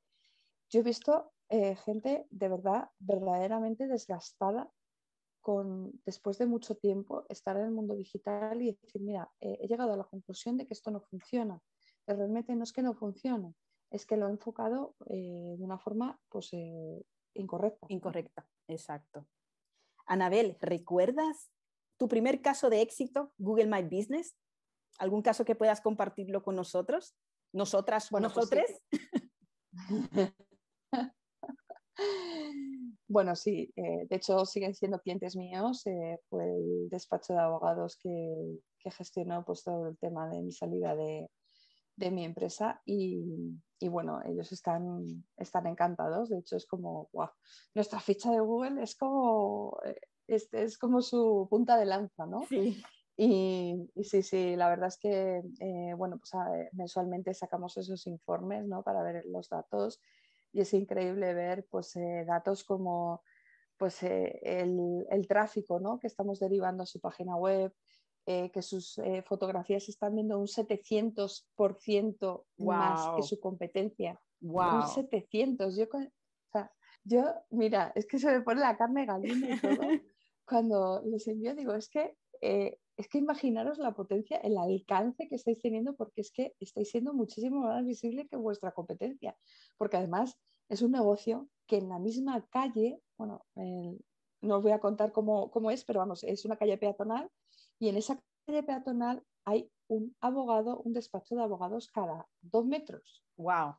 Speaker 2: yo he visto eh, gente de verdad, verdaderamente desgastada con, después de mucho tiempo, estar en el mundo digital y decir, mira, eh, he llegado a la conclusión de que esto no funciona. Pero realmente no es que no funcione, es que lo he enfocado de una forma pues, incorrecta.
Speaker 1: Incorrecta, exacto. Anabel, ¿recuerdas tu primer caso de éxito, Google My Business? ¿Algún caso que puedas compartirlo con nosotros? ¿Nosotras, bueno, pues nosotros?
Speaker 2: Bueno, sí, de hecho siguen siendo clientes míos. fue el despacho de abogados que, que gestionó pues, todo el tema de mi salida de, de mi empresa y, y, bueno, ellos están, están encantados. De hecho, es como, wow, nuestra ficha de Google es como, es, es como su punta de lanza, ¿no?
Speaker 1: Sí.
Speaker 2: Y, y, sí, sí, la verdad es que eh, bueno, pues mensualmente sacamos esos informes ¿no? para ver los datos y es increíble ver pues, eh, datos como pues, eh, el, el, tráfico ¿no? que estamos derivando a su página web, que sus fotografías están viendo un 700% más que su competencia.
Speaker 1: Wow.
Speaker 2: Un 700. Yo, o sea, yo, mira, es que se me pone la carne gallina y todo. Cuando les envío, digo, es que es que imaginaros la potencia, el alcance que estáis teniendo, porque es que estáis siendo muchísimo más visible que vuestra competencia. Porque además es un negocio que en la misma calle, bueno, no os voy a contar cómo, es, pero vamos, es una calle peatonal y en esa calle peatonal hay un abogado, un despacho de abogados cada dos metros.
Speaker 1: ¡Wow!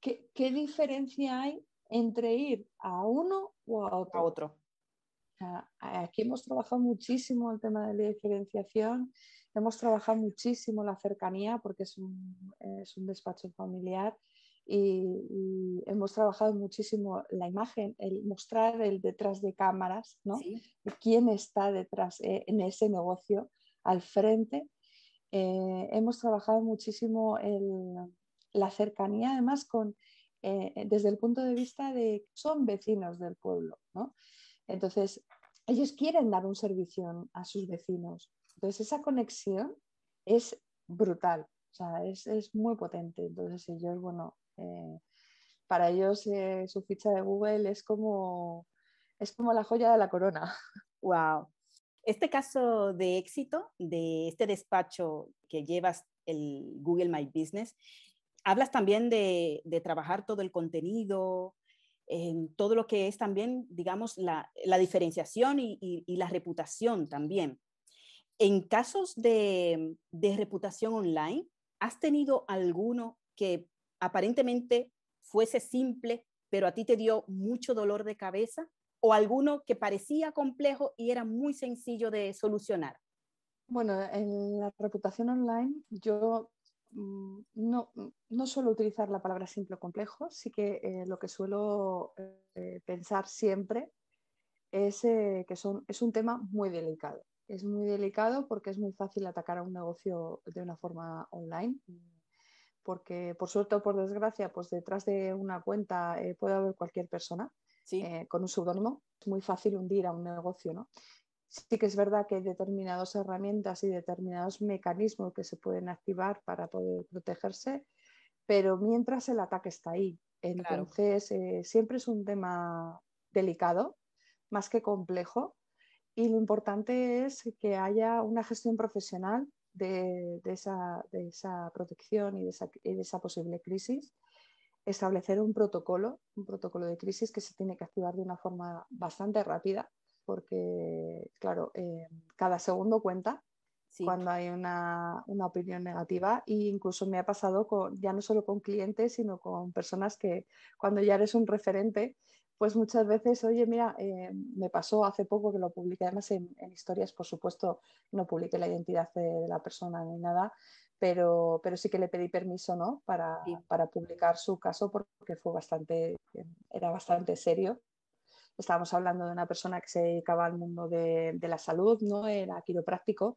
Speaker 2: ¿Qué, qué diferencia hay entre ir a uno o a otro?
Speaker 1: A otro.
Speaker 2: Aquí hemos trabajado muchísimo el tema de la diferenciación, hemos trabajado muchísimo la cercanía porque es un, es un despacho familiar y, hemos trabajado muchísimo la imagen, el mostrar el detrás de cámaras, ¿no? quién está detrás eh, en ese negocio al frente. Eh, hemos trabajado muchísimo el, la cercanía además con, eh, desde el punto de vista de que son vecinos del pueblo. ¿no? Entonces, ellos quieren dar un servicio a sus vecinos. Entonces, esa conexión es brutal, o sea, es, muy potente. Entonces, ellos, bueno, eh, para ellos eh, su ficha de Google es como, es como la joya de la corona.
Speaker 1: Wow. Este caso de éxito de este despacho que llevas el Google My Business, hablas también de, de trabajar todo el contenido, en todo lo que es también, digamos, la, diferenciación y, la reputación también. En casos de, reputación online, ¿has tenido alguno que aparentemente fuese simple, pero a ti te dio mucho dolor de cabeza? ¿O alguno que parecía complejo y era muy sencillo de solucionar?
Speaker 2: Bueno, en la reputación online yo no, mm, no, suelo utilizar la palabra simple o complejo, sí que eh, lo que suelo eh, pensar siempre es eh, que son, es un tema muy delicado. Es muy delicado porque es muy fácil atacar a un negocio de una forma online, porque por suerte o por desgracia, pues detrás de una cuenta puede haber cualquier persona con un seudónimo. Es muy fácil hundir a un negocio, ¿no? Sí que es verdad que hay determinadas herramientas y determinados mecanismos que se pueden activar para poder protegerse, pero mientras el ataque está ahí. Entonces, eh, siempre es un tema delicado, más que complejo, y lo importante es que haya una gestión profesional de, esa, protección y de esa, y de esa posible crisis establecer un protocolo, un protocolo de crisis que se tiene que activar de una forma bastante rápida porque, claro, eh, cada segundo cuenta cuando hay una, opinión negativa e incluso me ha pasado con, ya no solo con clientes, sino con personas que cuando ya eres un referente, pues muchas veces, oye, mira, eh, me pasó hace poco que lo publiqué, además en, historias, por supuesto, no publiqué la identidad de, la persona ni nada, pero, pero, sí que le pedí permiso ¿no? para, para publicar su caso porque fue bastante, era bastante serio estábamos hablando de una persona que se dedicaba al mundo de, la salud, ¿no? Era quiropráctico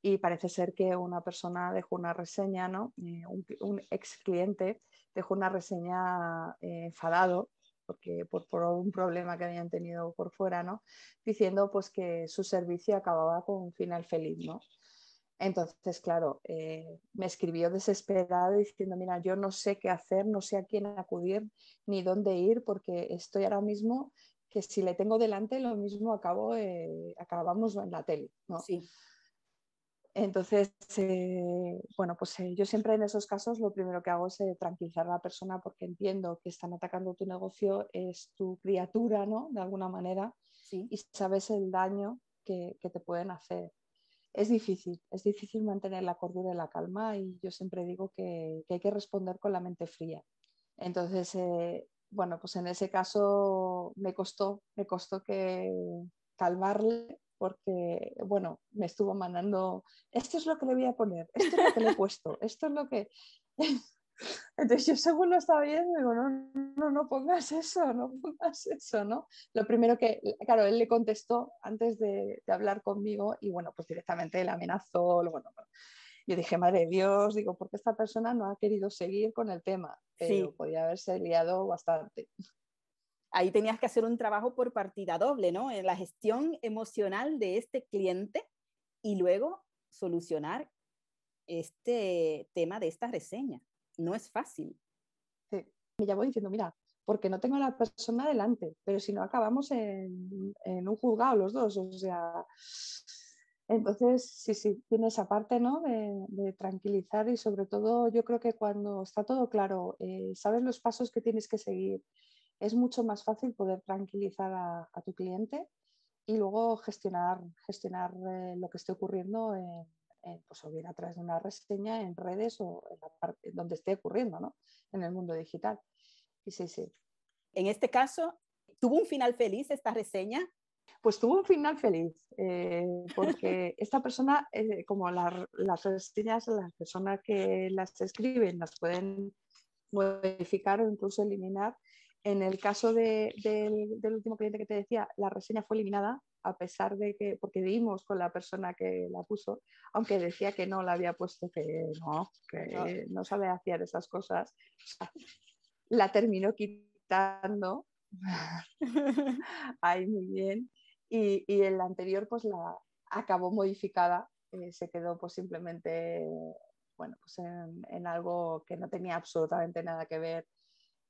Speaker 2: y parece ser que una persona dejó una reseña, ¿no? Eh, un, ex cliente dejó una reseña eh, enfadado porque por, un problema que habían tenido por fuera, ¿no? Diciendo pues que su servicio acababa con un final feliz, ¿no? Entonces, claro, eh, me escribió desesperado diciendo, mira, yo no sé qué hacer, no sé a quién acudir ni dónde ir porque estoy ahora mismo que si le tengo delante lo mismo acabo, eh, acabamos en la tele. ¿no?
Speaker 1: Sí.
Speaker 2: Entonces, eh, bueno, pues eh, yo siempre en esos casos lo primero que hago es tranquilizar a la persona porque entiendo que están atacando tu negocio, es tu criatura, ¿no? De alguna manera,
Speaker 1: sí.
Speaker 2: y sabes el daño que, te pueden hacer. Es difícil, es difícil mantener la cordura y la calma y yo siempre digo que, que hay que responder con la mente fría. Entonces, bueno, pues en ese caso me costó, me costó que calmarle porque, bueno, me estuvo mandando, esto es lo que le voy a poner, esto es lo que le he puesto, esto es lo que... Entonces yo según lo estaba viendo, digo, no, no, no pongas eso, no pongas eso, ¿no? Lo primero que, claro, él le contestó antes de, hablar conmigo y bueno, pues directamente le amenazó, bueno, yo dije, madre de Dios, digo, porque esta persona no ha querido seguir con el tema, pero sí. podía haberse liado bastante.
Speaker 1: Ahí tenías que hacer un trabajo por partida doble, ¿no? En la gestión emocional de este cliente y luego solucionar este tema de esta reseña. No es fácil.
Speaker 2: Sí, me voy diciendo, mira, porque no tengo a la persona delante, pero si no acabamos en, en un juzgado los dos, o sea, entonces, sí, sí, tiene esa parte ¿no? de, tranquilizar y sobre todo yo creo que cuando está todo claro, eh, sabes los pasos que tienes que seguir, es mucho más fácil poder tranquilizar a, tu cliente y luego gestionar, gestionar eh, lo que esté ocurriendo en, pues o bien a través de una reseña en redes o en la parte donde esté ocurriendo, ¿no? En el mundo digital. Y sí, sí.
Speaker 1: En este caso, ¿tuvo un final feliz esta reseña?
Speaker 2: Pues tuvo un final feliz, eh, porque esta persona, eh, como las reseñas, las personas que las escriben las pueden modificar o incluso eliminar. En el caso del, último cliente que te decía, la reseña fue eliminada a pesar de que, porque dimos con la persona que la puso, aunque decía que no la había puesto, que no, que no, sabe hacer esas cosas, la terminó quitando. Ahí muy bien y, y el anterior pues la acabó modificada, eh, se quedó pues simplemente bueno, pues en, algo que no tenía absolutamente nada que ver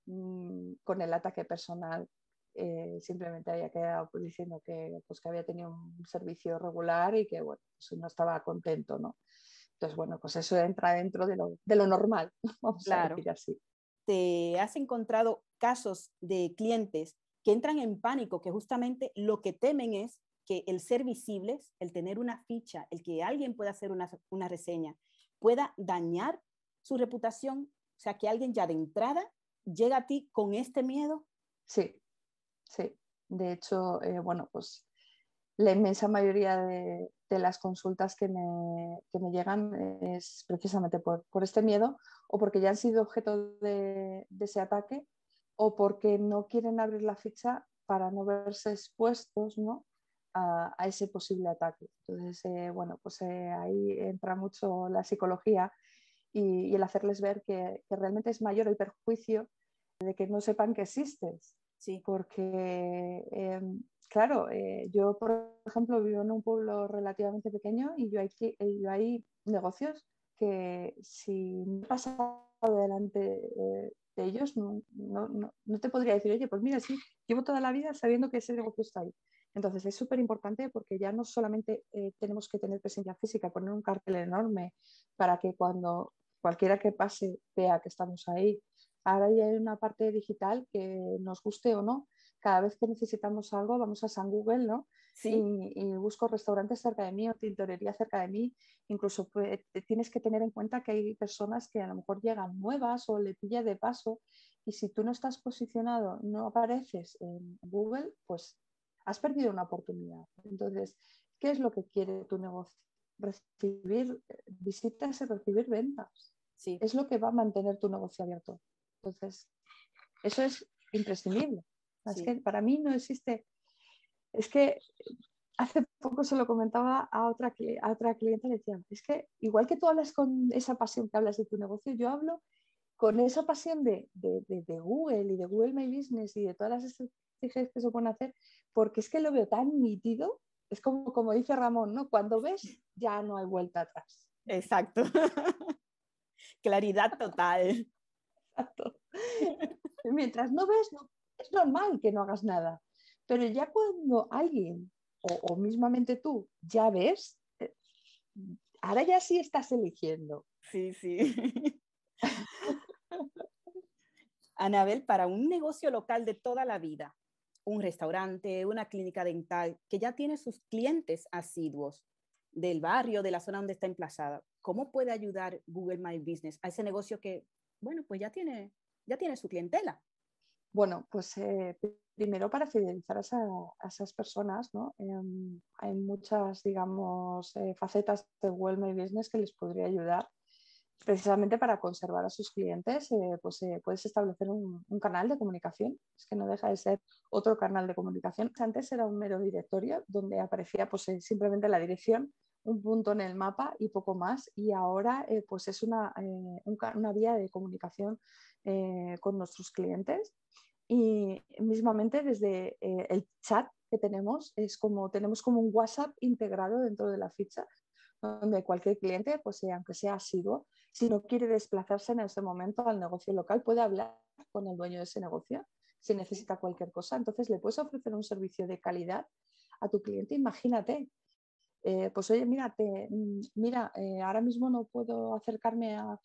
Speaker 2: mm, con el ataque personal. Eh, simplemente había quedado pues, diciendo que, pues, que había tenido un servicio regular y que bueno, pues, no estaba contento, ¿no? Entonces, bueno, pues eso entra dentro de lo, de lo normal, vamos claro. a decir así.
Speaker 1: ¿Te has encontrado casos de clientes que entran en pánico, que justamente lo que temen es que el ser visibles, el tener una ficha, el que alguien pueda hacer una, una reseña, pueda dañar su reputación, o sea, que alguien ya de entrada llega a ti con este miedo.
Speaker 2: Sí, sí. De hecho, eh, bueno, pues la inmensa mayoría de, las consultas que me, que me, llegan es precisamente por, por, este miedo o porque ya han sido objeto de ese ataque o porque no quieren abrir la ficha para no verse expuestos ¿no? A, ese posible ataque. Entonces, eh, bueno, pues eh, ahí entra mucho la psicología y, el hacerles ver que, realmente es mayor el perjuicio de que no sepan que existes. Sí. Porque, em, claro, eh, yo, por ejemplo, vivo en un pueblo relativamente pequeño y yo hay, yo hay negocios que si no pasa delante de ellos, no, no, no, te podría decir, oye, pues mira, sí, llevo toda la vida sabiendo que ese negocio está ahí. Entonces es súper importante porque ya no solamente eh, tenemos que tener presencia física, poner un cartel enorme para que cuando cualquiera que pase vea que estamos ahí. Ahora ya hay una parte digital que nos guste o no, cada vez que necesitamos algo vamos a San Google, ¿no? Sí. Y, busco restaurantes cerca de mí o tintorería cerca de mí. Incluso pues, tienes que tener en cuenta que hay personas que a lo mejor llegan nuevas o le pilla de paso y si tú no estás posicionado, no apareces en Google, pues has perdido una oportunidad. Entonces, ¿qué es lo que quiere tu negocio? Recibir visitas y recibir ventas. Sí. Es lo que va a mantener tu negocio abierto. Entonces, eso es imprescindible. Es que para mí no existe es que hace poco se lo comentaba a otra, a otra cliente, le decía, es que igual que tú hablas con esa pasión que hablas de tu negocio, yo hablo con esa pasión de, Google y de Google My Business y de todas las estrategias que se pueden hacer, porque es que lo veo tan nítido, es como, como dice Ramón, ¿no? Cuando ves, ya no hay vuelta atrás.
Speaker 1: Exacto. Claridad total.
Speaker 2: Exacto. Mientras no ves, es normal que no hagas nada. Pero ya cuando alguien, o, mismamente tú, ya ves, eh, ahora ya sí estás eligiendo.
Speaker 1: Sí, sí. Anabel, para un negocio local de toda la vida, un restaurante, una clínica dental, que ya tiene sus clientes asiduos del barrio, de la zona donde está emplazada, ¿cómo puede ayudar Google My Business a ese negocio que, bueno, pues ya tiene, ya tiene su clientela?
Speaker 2: Bueno, pues eh, primero para fidelizar a, esas personas, ¿no? Em, hay muchas, digamos, eh, facetas de Well My Business que les podría ayudar. Precisamente para conservar a sus clientes, eh, pues puedes establecer un, canal de comunicación, es que no deja de ser otro canal de comunicación. Antes era un mero directorio donde aparecía pues, simplemente la dirección, un punto en el mapa y poco más, y ahora pues es una, una vía de comunicación con nuestros clientes y mismamente desde eh, el chat que tenemos, es como tenemos como un WhatsApp integrado dentro de la ficha, donde cualquier cliente, pues eh, aunque sea asiduo, si no quiere desplazarse en ese momento al negocio local, puede hablar con el dueño de ese negocio si necesita cualquier cosa. Entonces le puedes ofrecer un servicio de calidad a tu cliente. Imagínate eh, pues oye, mira, mm, mira eh, ahora mismo no puedo acercarme a,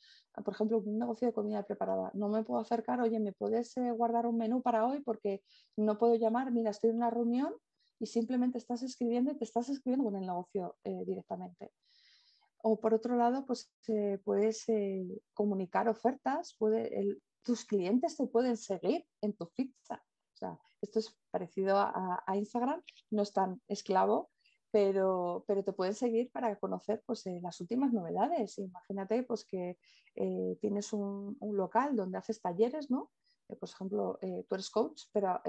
Speaker 2: por ejemplo, un negocio de comida preparada. No me puedo acercar, oye, ¿me puedes eh, guardar un menú para hoy? Porque no puedo llamar, mira, estoy en una reunión y simplemente estás escribiendo y te estás escribiendo con el negocio directamente. O por otro lado, pues puedes comunicar ofertas, tus clientes te pueden seguir en tu ficha. O sea, esto es parecido a Instagram, no es tan esclavo, pero, pero te pueden seguir para conocer pues, eh, las últimas novedades. Imagínate pues, que eh, tienes un, local donde haces talleres, ¿no? Eh, por ejemplo, tú eres coach, pero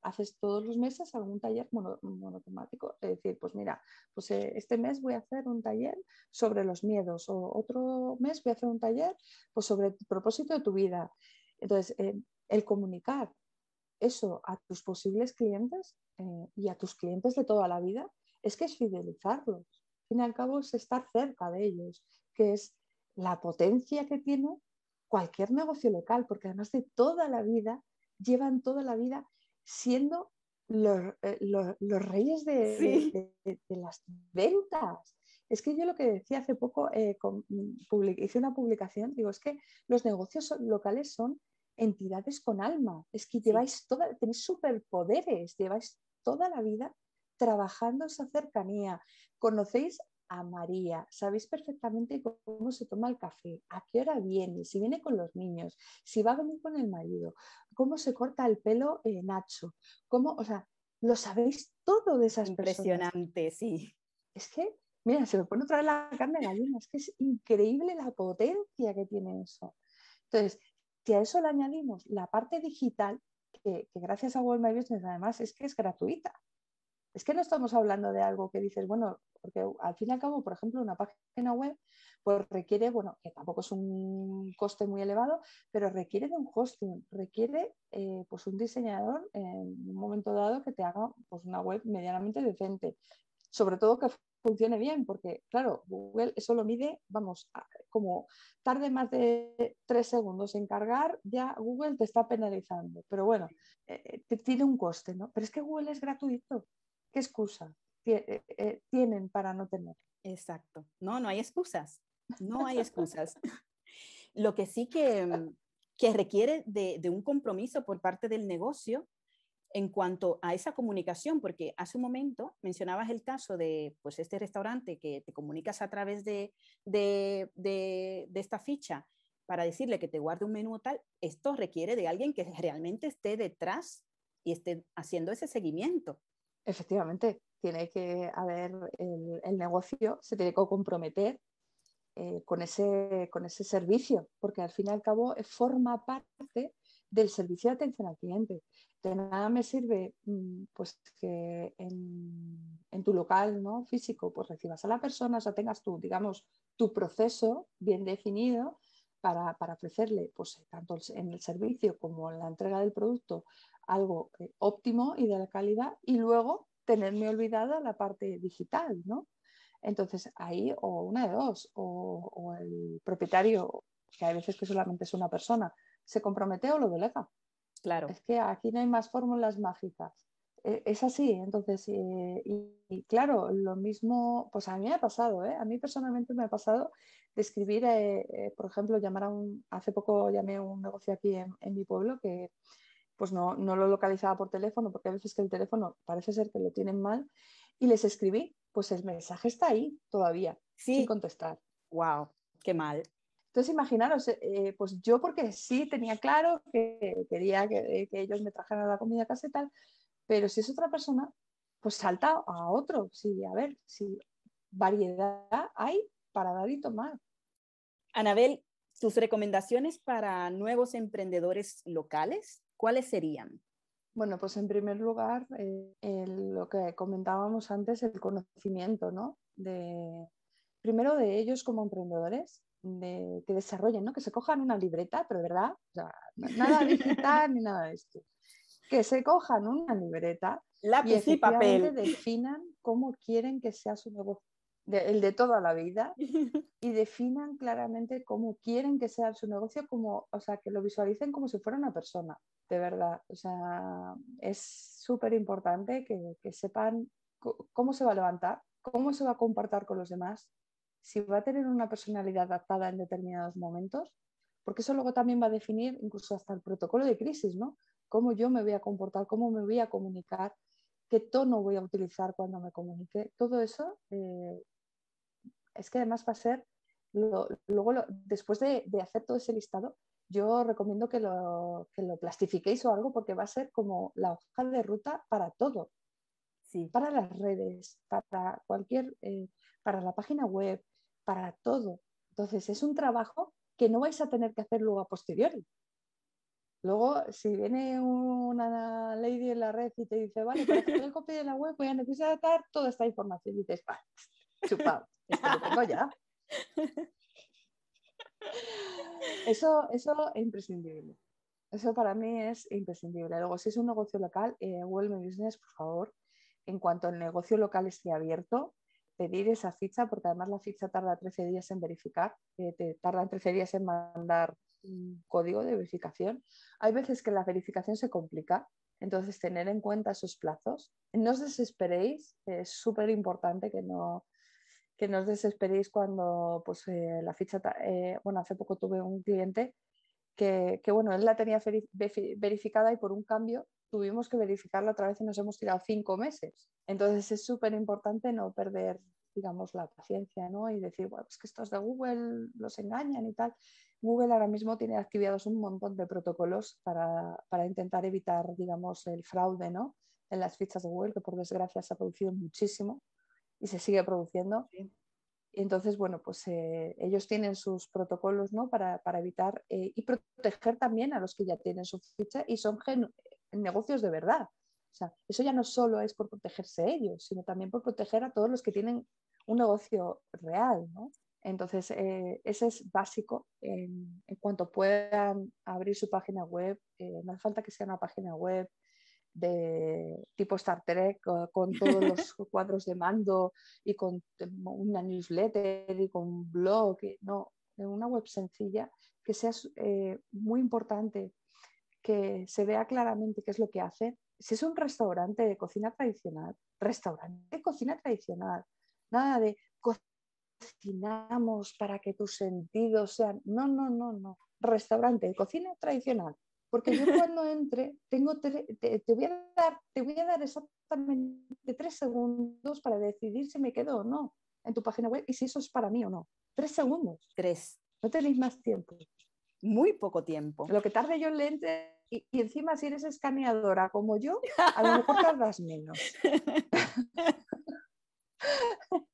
Speaker 2: haces todos los meses algún taller monotemático. Es decir, pues mira, pues este mes voy a hacer un taller sobre los miedos o otro mes voy a hacer un taller pues, sobre el propósito de tu vida. Entonces, el comunicar eso a tus posibles clientes y a tus clientes de toda la vida es que es fidelizarlos. Al fin y al cabo es estar cerca de ellos, que es la potencia que tiene cualquier negocio local, porque además de toda la vida, llevan toda la vida siendo los, eh, reyes de, las ventas. Es que yo lo que decía hace poco, eh, hice una publicación, digo, es que los negocios locales son entidades con alma, es que lleváis toda, tenéis superpoderes, lleváis toda la vida trabajando esa cercanía. Conocéis a María, sabéis perfectamente cómo se toma el café, a qué hora viene, si viene con los niños, si va a venir con el marido, cómo se corta el pelo eh, Nacho, cómo, o sea, lo sabéis todo de esas
Speaker 1: Impresionante, sí.
Speaker 2: Es que, mira, se me pone otra vez la carne de gallina, es que es increíble la potencia que tiene eso. Entonces, si a eso le añadimos la parte digital, que, que gracias a Google My Business además es que es gratuita. Es que no estamos hablando de algo que dices, bueno, porque al fin y al cabo, por ejemplo, una página web pues requiere, bueno, que tampoco es un coste muy elevado, pero requiere de un hosting, requiere eh, pues un diseñador en un momento dado que te haga pues una web medianamente decente. Sobre todo que funcione bien, porque claro, Google eso lo mide, vamos, como tarde más de tres segundos en cargar, ya Google te está penalizando. Pero bueno, eh, eh, tiene un coste, ¿no? Pero es que Google es gratuito. ¿Qué excusa eh, eh, tienen para no tener?
Speaker 1: Exacto. No, no hay excusas. No hay excusas. Lo que sí que, que requiere de, de, un compromiso por parte del negocio en cuanto a esa comunicación, porque hace un momento mencionabas el caso de pues, este restaurante que te comunicas a través de, de, de, de esta ficha para decirle que te guarde un menú tal, esto requiere de alguien que realmente esté detrás y esté haciendo ese seguimiento.
Speaker 2: Efectivamente, tiene que haber el, negocio, se tiene que comprometer eh, con, ese, con ese servicio, porque al fin y al cabo forma parte del servicio de atención al cliente. De nada me sirve mm, pues, que en, tu local ¿no? físico pues, recibas a la persona, o sea, tengas tú, digamos, tu proceso bien definido para, ofrecerle, pues, tanto en el servicio como en la entrega del producto, algo eh, óptimo y de la calidad y luego tenerme olvidada la parte digital, ¿no? Entonces ahí o una de dos, o, el propietario, que hay veces que solamente es una persona, se compromete o lo delega.
Speaker 1: Claro.
Speaker 2: Es que aquí no hay más fórmulas mágicas. E, es así, entonces, eh, y, claro, lo mismo, pues a mí me ha pasado, ¿eh? a mí personalmente me ha pasado de escribir, eh, por ejemplo, llamar a un, hace poco llamé a un negocio aquí en mi pueblo que pues no, lo localizaba por teléfono, porque a veces que el teléfono parece ser que lo tienen mal, y les escribí, pues el mensaje está ahí todavía, sin contestar.
Speaker 1: ¡Wow! ¡Qué mal!
Speaker 2: Entonces, imaginaros, eh, pues yo porque sí tenía claro que quería que, ellos me trajeran la comida a casa y tal, pero si es otra persona, pues salta a otro. Sí, a ver, si variedad hay para dar y tomar.
Speaker 1: Anabel, tus recomendaciones para nuevos emprendedores locales, ¿cuáles serían?
Speaker 2: Bueno, pues en primer lugar, eh, lo que comentábamos antes, el conocimiento, ¿no? De, primero de ellos como emprendedores, de, que desarrollen, ¿no? que se cojan una libreta, pero de verdad, nada digital ni nada de esto. Que se cojan una libreta
Speaker 1: lápiz y, papel.
Speaker 2: definan cómo quieren que sea su negocio, el de toda la vida, y definan claramente cómo quieren que sea su negocio, como, o sea, que lo visualicen como si fuera una persona, de verdad. O sea, es súper importante que, que sepan cómo se va a levantar, cómo se va a comportar con los demás, si va a tener una personalidad adaptada en determinados momentos, porque eso luego también va a definir incluso hasta el protocolo de crisis, ¿no? Cómo yo me voy a comportar, cómo me voy a comunicar, qué tono voy a utilizar cuando me comunique. Todo eso eh, es que además va a ser, luego después de, hacer todo ese listado, yo recomiendo que lo, que lo plastifiquéis o algo porque va a ser como la hoja de ruta para todo. Sí. Para las redes, para cualquier, eh, para la página web, para todo. Entonces, es un trabajo que no vais a tener que hacer luego a posteriori. Luego, si viene una lady en la red y te dice, vale, para hacer el copy de la web voy a necesitar toda esta información, y dices, vale, chupado, esto lo tengo ya. Eso, eso es imprescindible. Eso para mí es imprescindible. Luego, si es un negocio local, eh, Google Business, por favor, en cuanto el negocio local esté abierto, pedir esa ficha, porque además la ficha tarda 13 días en verificar, eh, te tardan 13 días en mandar código de verificación. Hay veces que la verificación se complica, entonces tener en cuenta esos plazos. No os desesperéis, es súper importante que no, que no os desesperéis cuando pues, eh, la ficha, eh, bueno, hace poco tuve un cliente que, que, bueno, él la tenía verificada y por un cambio tuvimos que verificarla otra vez y nos hemos tirado cinco meses. Entonces es súper importante no perder, digamos, la paciencia ¿no? y decir, bueno, es que estos de Google los engañan y tal. Google ahora mismo tiene activados un montón de protocolos para, para intentar evitar, digamos, el fraude ¿no? en las fichas de Google, que por desgracia se ha producido muchísimo y se sigue produciendo. Entonces, bueno, pues eh, ellos tienen sus protocolos ¿no? para, para evitar eh, y proteger también a los que ya tienen su ficha y son negocios de verdad. O sea, eso ya no solo es por protegerse ellos, sino también por proteger a todos los que tienen un negocio real. ¿no? Entonces, eh, ese es básico. En, cuanto puedan abrir su página web, eh, no hace falta que sea una página web de tipo Star Trek con, todos los cuadros de mando y con una newsletter y con un blog. No, una web sencilla que sea eh, muy importante que se vea claramente qué es lo que hace. Si es un restaurante de cocina tradicional, restaurante de cocina tradicional, nada de cocinamos para que tus sentidos sean. No, no, no, no. Restaurante cocina tradicional. Porque yo cuando entre, tengo te, voy a dar, te voy a dar exactamente tres segundos para decidir si me quedo o no en tu página web y si eso es para mí o no. Tres segundos.
Speaker 1: Tres.
Speaker 2: No tenéis más tiempo
Speaker 1: muy poco tiempo.
Speaker 2: Lo que tarde yo en lente y, encima si eres escaneadora como yo, a lo mejor tardas menos.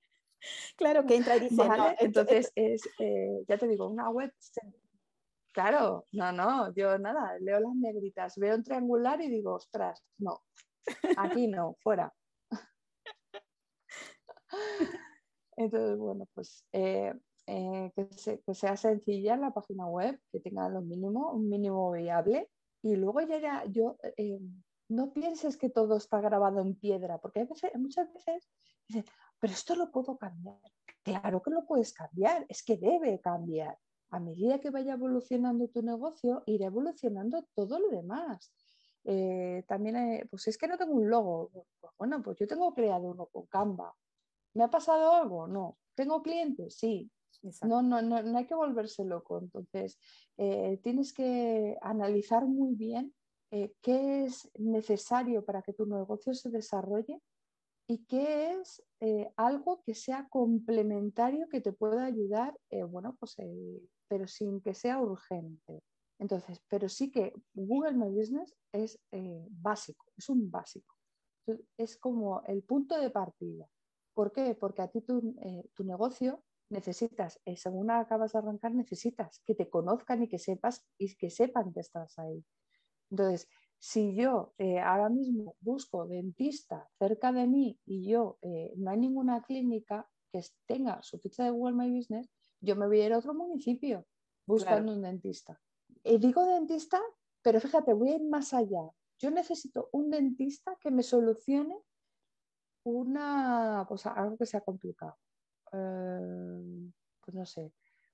Speaker 1: claro que entra y dice,
Speaker 2: entonces es, eh, ya te digo, una web. Claro, no, no, yo nada, leo las negritas, veo un triangular y digo, ostras, no, aquí no, fuera. Entonces, bueno, pues eh, eh, que, sea sencilla la página web, que tenga lo mínimo, un mínimo viable. Y luego ya, ya yo, eh, no pienses que todo está grabado en piedra, porque veces, muchas veces dicen, pero esto lo puedo cambiar. Claro que lo puedes cambiar, es que debe cambiar. A medida que vaya evolucionando tu negocio, irá evolucionando todo lo demás. Eh, también, pues es que no tengo un logo. Pues bueno, pues yo tengo creado uno con Canva. ¿Me ha pasado algo? No. ¿Tengo clientes? Sí. No, no, no, no, hay que volverse loco. Entonces, eh, tienes que analizar muy bien eh, qué es necesario para que tu negocio se desarrolle y qué es eh, algo que sea complementario que te pueda ayudar, bueno, pues pero sin que sea urgente. Entonces, pero sí que Google My Business es eh, básico, es un básico. Es como el punto de partida. ¿Por qué? Porque a ti tu, eh, negocio necesitas, eh, según acabas de arrancar, necesitas que te conozcan y que sepas y que sepan que estás ahí. Entonces, si yo ahora mismo busco dentista cerca de mí y yo no hay ninguna clínica que tenga su ficha de Google My Business, yo me voy a ir a otro municipio buscando un dentista. Y digo dentista, pero fíjate, voy a ir más allá. Yo necesito un dentista que me solucione una, cosa, algo que sea complicado. Eh, pues no sé,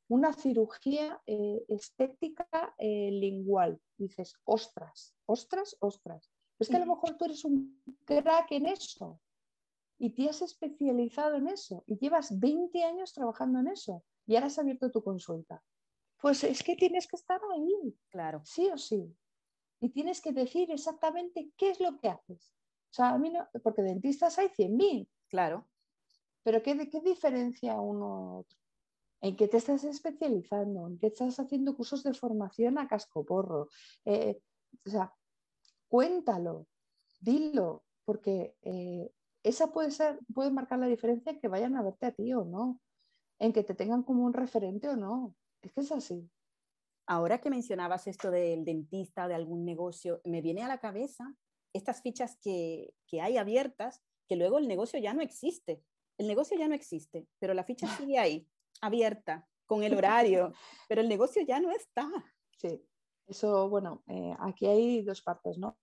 Speaker 2: una cirugía eh, estética eh, lingual. Dices, ostras, ostras, ostras. Es que a lo mejor tú eres un crack en eso y te has especializado en eso y llevas 20 años trabajando en eso y ahora has abierto tu consulta. Pues es que tienes que estar ahí,
Speaker 1: claro.
Speaker 2: Sí o sí. Y tienes que decir exactamente qué es lo que haces. O sea, a mí no, porque dentistas hay 100.000.
Speaker 1: Claro.
Speaker 2: Pero ¿qué, ¿qué diferencia uno otro? ¿En qué te estás especializando? ¿En qué estás haciendo cursos de formación a cascoporro? Eh, o sea, cuéntalo, dilo, porque eh, esa puede ser, puede marcar la diferencia en que vayan a verte a ti o no, en que te tengan como un referente o no. Es que es así.
Speaker 1: Ahora que mencionabas esto del dentista, de algún negocio, me viene a la cabeza estas fichas que, que hay abiertas, que luego el negocio ya no existe. El negocio ya no existe, pero la ficha sigue ahí, abierta, con el horario, pero el negocio ya no está.
Speaker 2: Sí, eso, bueno, eh, aquí hay dos partes, ¿no?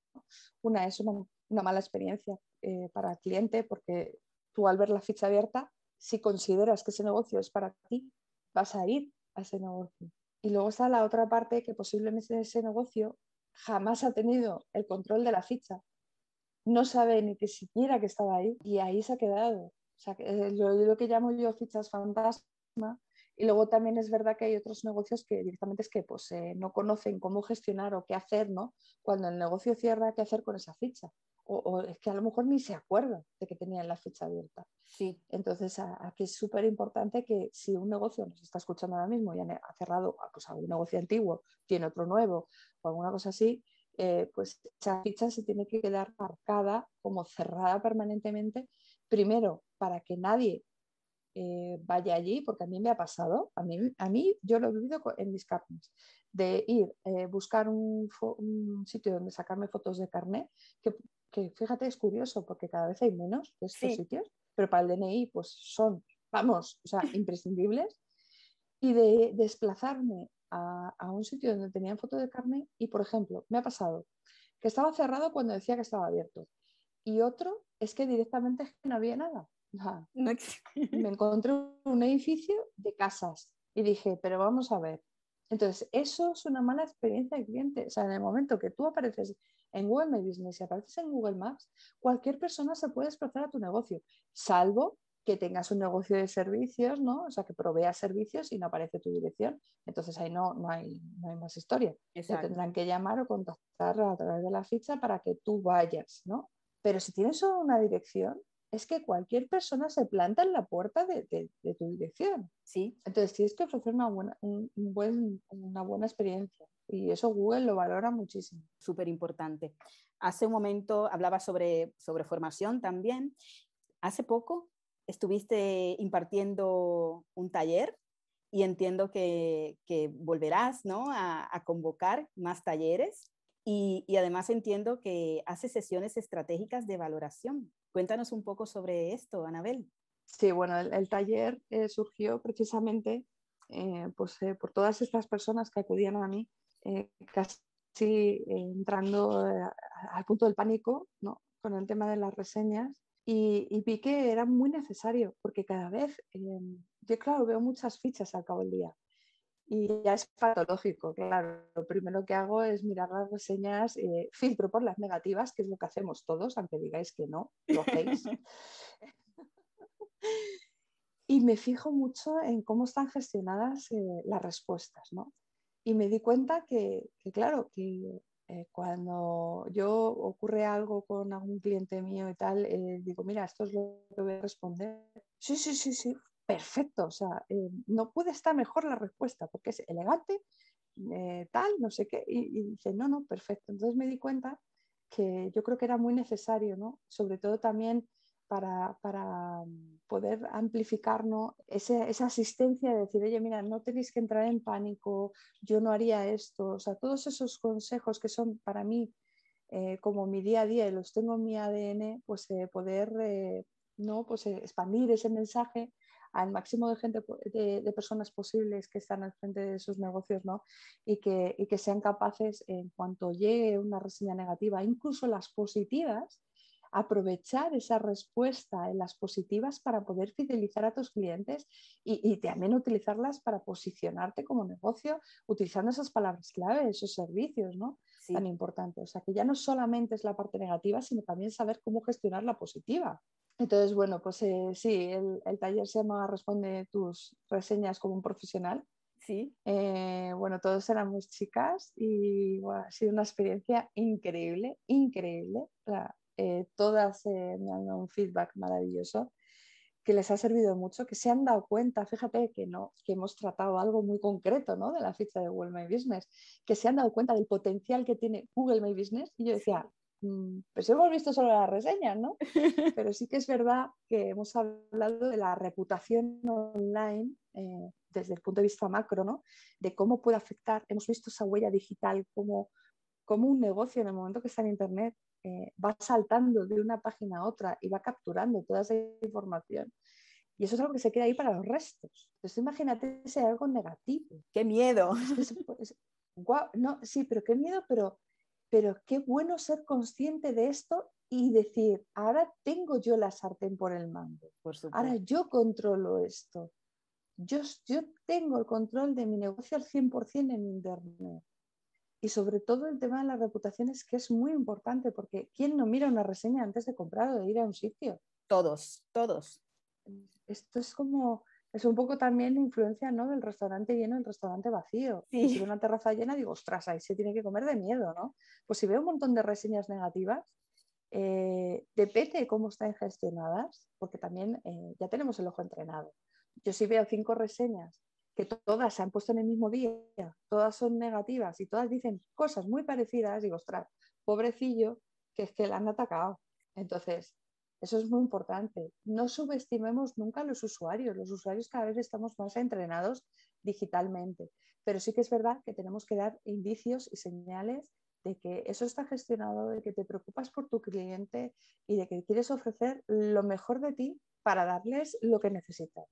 Speaker 2: Una es una, una mala experiencia eh, para el cliente, porque tú al ver la ficha abierta, si consideras que ese negocio es para ti, vas a ir a ese negocio. Y luego está la otra parte que posiblemente ese negocio jamás ha tenido el control de la ficha, no sabe ni que siquiera que estaba ahí y ahí se ha quedado. O sea, eh, lo, lo que llamo yo fichas fantasma. Y luego también es verdad que hay otros negocios que directamente es que pues, eh, no conocen cómo gestionar o qué hacer, ¿no? Cuando el negocio cierra, ¿qué hacer con esa ficha? o, es que a lo mejor ni se acuerda de que tenían la fecha abierta.
Speaker 1: Sí.
Speaker 2: Entonces, aquí es súper importante que si un negocio nos está escuchando ahora mismo y ha cerrado pues, algún negocio antiguo, tiene otro nuevo o alguna cosa así, eh, pues esa ficha se tiene que quedar marcada como cerrada permanentemente, primero para que nadie eh, vaya allí, porque a mí me ha pasado, a mí, a mí yo lo he vivido en mis carnes, de ir, eh, buscar un, un, sitio donde sacarme fotos de carnet, que que fíjate, es curioso porque cada vez hay menos de estos sitios, pero para el DNI pues son, vamos, o sea, imprescindibles. Y de desplazarme a, a, un sitio donde tenían foto de carne y, por ejemplo, me ha pasado que estaba cerrado cuando decía que estaba abierto. Y otro es que directamente no había nada. me encontré un edificio de casas y dije, pero vamos a ver. Entonces, eso es una mala experiencia de cliente. O sea, en el momento que tú apareces en Google My Business y apareces en Google Maps, cualquier persona se puede desplazar a tu negocio, salvo que tengas un negocio de servicios, ¿no? O sea, que provea servicios y no aparece tu dirección. Entonces ahí no, no, hay, no hay más historia. Te tendrán que llamar o contactar a través de la ficha para que tú vayas, ¿no? Pero si tienes solo una dirección, es que cualquier persona se planta en la puerta de, tu dirección.
Speaker 1: Sí.
Speaker 2: Entonces tienes que ofrecer una buena, un buen, una buena experiencia y eso Google lo valora muchísimo.
Speaker 1: Súper importante. Hace un momento hablaba sobre, sobre formación también. Hace poco estuviste impartiendo un taller y entiendo que, que volverás ¿no? a, a, convocar más talleres y, y, además entiendo que hace sesiones estratégicas de valoración. Cuéntanos un poco sobre esto, Anabel.
Speaker 2: Sí, bueno, el, taller eh, surgió precisamente eh, pues, eh, por todas estas personas que acudían a mí casi entrando al punto del pánico ¿no? con el tema de las reseñas y, vi que era muy necesario porque cada vez, yo claro, veo muchas fichas al cabo del día y ya es patológico, claro. Lo primero que hago es mirar las reseñas, filtro por las negativas, que es lo que hacemos todos, aunque digáis que no, lo hacéis. y me fijo mucho en cómo están gestionadas las respuestas, ¿no? Y me di cuenta que, claro, que eh, cuando yo ocurre algo con algún cliente mío y tal, eh, digo, mira, esto es lo que voy a responder. Sí, sí, sí, sí. Perfecto, o sea, eh, no puede estar mejor la respuesta porque es elegante, eh, tal, no sé qué, y, dice, no, no, perfecto. Entonces me di cuenta que yo creo que era muy necesario, ¿no? Sobre todo también para, para poder amplificar ¿no? esa, esa asistencia de decir, oye, mira, no tenéis que entrar en pánico, yo no haría esto, o sea, todos esos consejos que son para mí eh, como mi día a día y los tengo en mi ADN, pues poder ¿no? pues, expandir ese mensaje al máximo de gente, de, personas posibles que están al frente de sus negocios, ¿no? Y que, y que sean capaces, en cuanto llegue una reseña negativa, incluso las positivas, aprovechar esa respuesta en las positivas para poder fidelizar a tus clientes y, también utilizarlas para posicionarte como negocio, utilizando esas palabras clave, esos servicios, ¿no? Tan importantes. O sea, que ya no solamente es la parte negativa, sino también saber cómo gestionar la positiva. Entonces, bueno, pues eh, sí, el, taller se llama Responde tus reseñas como un profesional.
Speaker 1: Sí.
Speaker 2: Eh, bueno, todos éramos chicas y ha sido una experiencia increíble, increíble. Eh, todas me han dado un feedback maravilloso que les ha servido mucho, que se han dado cuenta, fíjate que no, que hemos tratado algo muy concreto ¿no? de la ficha de Google My Business, que se han dado cuenta del potencial que tiene Google My Business. Y yo decía, pues hemos visto solo las reseñas, ¿no? Pero sí que es verdad que hemos hablado de la reputación online eh, desde el punto de vista macro, ¿no? De cómo puede afectar, hemos visto esa huella digital, cómo, cómo un negocio en el momento que está en Internet eh, va saltando de una página a otra y va capturando toda esa información. Y eso es algo que se queda ahí para los restos. Entonces imagínate si hay algo negativo.
Speaker 1: ¡Qué miedo!
Speaker 2: no, sí, pero qué miedo, pero pero qué bueno ser consciente de esto y decir, ahora tengo yo la sartén por el mango, ahora yo controlo esto, yo, yo tengo el control de mi negocio al 100% en Internet. Y sobre todo el tema de las reputaciones, que es muy importante, porque ¿quién no mira una reseña antes de comprar o de ir a un sitio?
Speaker 1: Todos, todos.
Speaker 2: Esto es como, es un poco también influencia ¿no? del restaurante lleno el restaurante vacío. Si veo una terraza llena, digo, ostras, ahí se tiene que comer de miedo, ¿no? Pues si veo un montón de reseñas negativas, eh, depende cómo están gestionadas, porque también eh, ya tenemos el ojo entrenado. Yo si veo cinco reseñas que todas se han puesto en el mismo día, todas son negativas y todas dicen cosas muy parecidas, digo, ostras, pobrecillo, que es que le han atacado. Entonces, eso es muy importante. No subestimemos nunca a los usuarios. Los usuarios cada vez estamos más entrenados digitalmente, pero sí que es verdad que tenemos que dar indicios y señales de que eso está gestionado, de que te preocupas por tu cliente y de que quieres ofrecer lo mejor de ti para darles lo que necesitan.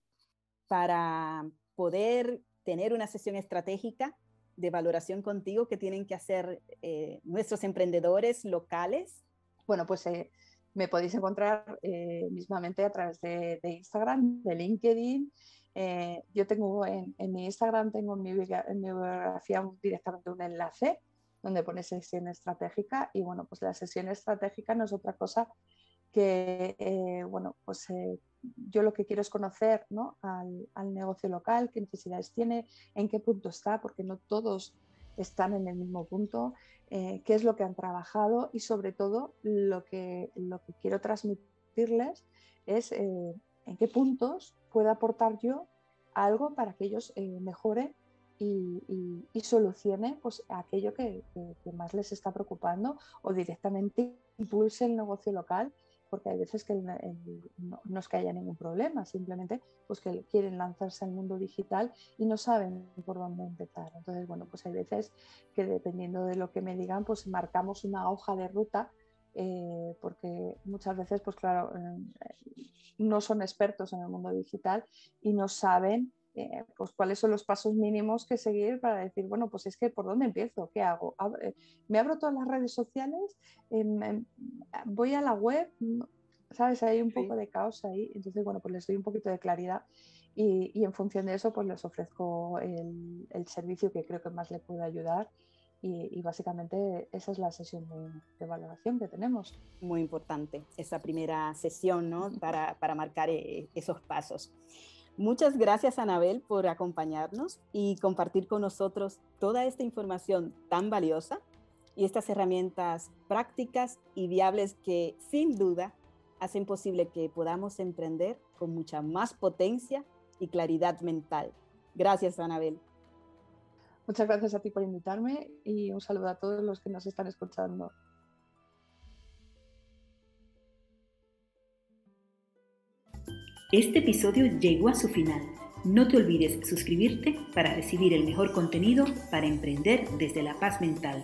Speaker 1: Para poder tener una sesión estratégica de valoración contigo que tienen que hacer eh, nuestros emprendedores locales.
Speaker 2: Bueno, pues eh, me podéis encontrar eh, mismamente a través de, Instagram, de LinkedIn. Eh, yo tengo en, mi Instagram, tengo en mi, biografía directamente un enlace donde pone sesión estratégica y bueno, pues la sesión estratégica no es otra cosa que, eh, bueno, pues yo lo que quiero es conocer ¿no? al, al, negocio local, qué necesidades tiene, en qué punto está, porque no todos están en el mismo punto, eh, qué es lo que han trabajado y sobre todo lo que, lo que quiero transmitirles es eh, en qué puntos puedo aportar yo algo para que ellos eh, mejoren y, y, solucione pues, aquello que, que, más les está preocupando o directamente impulse el negocio local porque hay veces que no, es que haya ningún problema, simplemente pues que quieren lanzarse al mundo digital y no saben por dónde empezar. Entonces, bueno, pues hay veces que dependiendo de lo que me digan, pues marcamos una hoja de ruta, eh, porque muchas veces, pues claro, eh, no son expertos en el mundo digital y no saben eh, pues cuáles son los pasos mínimos que seguir para decir, bueno, pues es que por dónde empiezo, qué hago, eh, me abro todas las redes sociales, em, voy a la web, sabes, hay un poco de caos ahí, entonces bueno, pues les doy un poquito de claridad y, en función de eso pues les ofrezco el, servicio que creo que más le puede ayudar y, básicamente esa es la sesión de, valoración que tenemos.
Speaker 1: Muy importante, esa primera sesión, ¿no? Para, para marcar eh, esos pasos. Muchas gracias, Anabel, por acompañarnos y compartir con nosotros toda esta información tan valiosa y estas herramientas prácticas y viables que sin duda hacen posible que podamos emprender con mucha más potencia
Speaker 3: y claridad mental. Gracias, Anabel.
Speaker 2: Muchas gracias a ti por invitarme y un saludo a todos los que nos están escuchando.
Speaker 1: Este episodio llegó a su final. No te olvides suscribirte para recibir el mejor contenido para emprender desde la paz mental.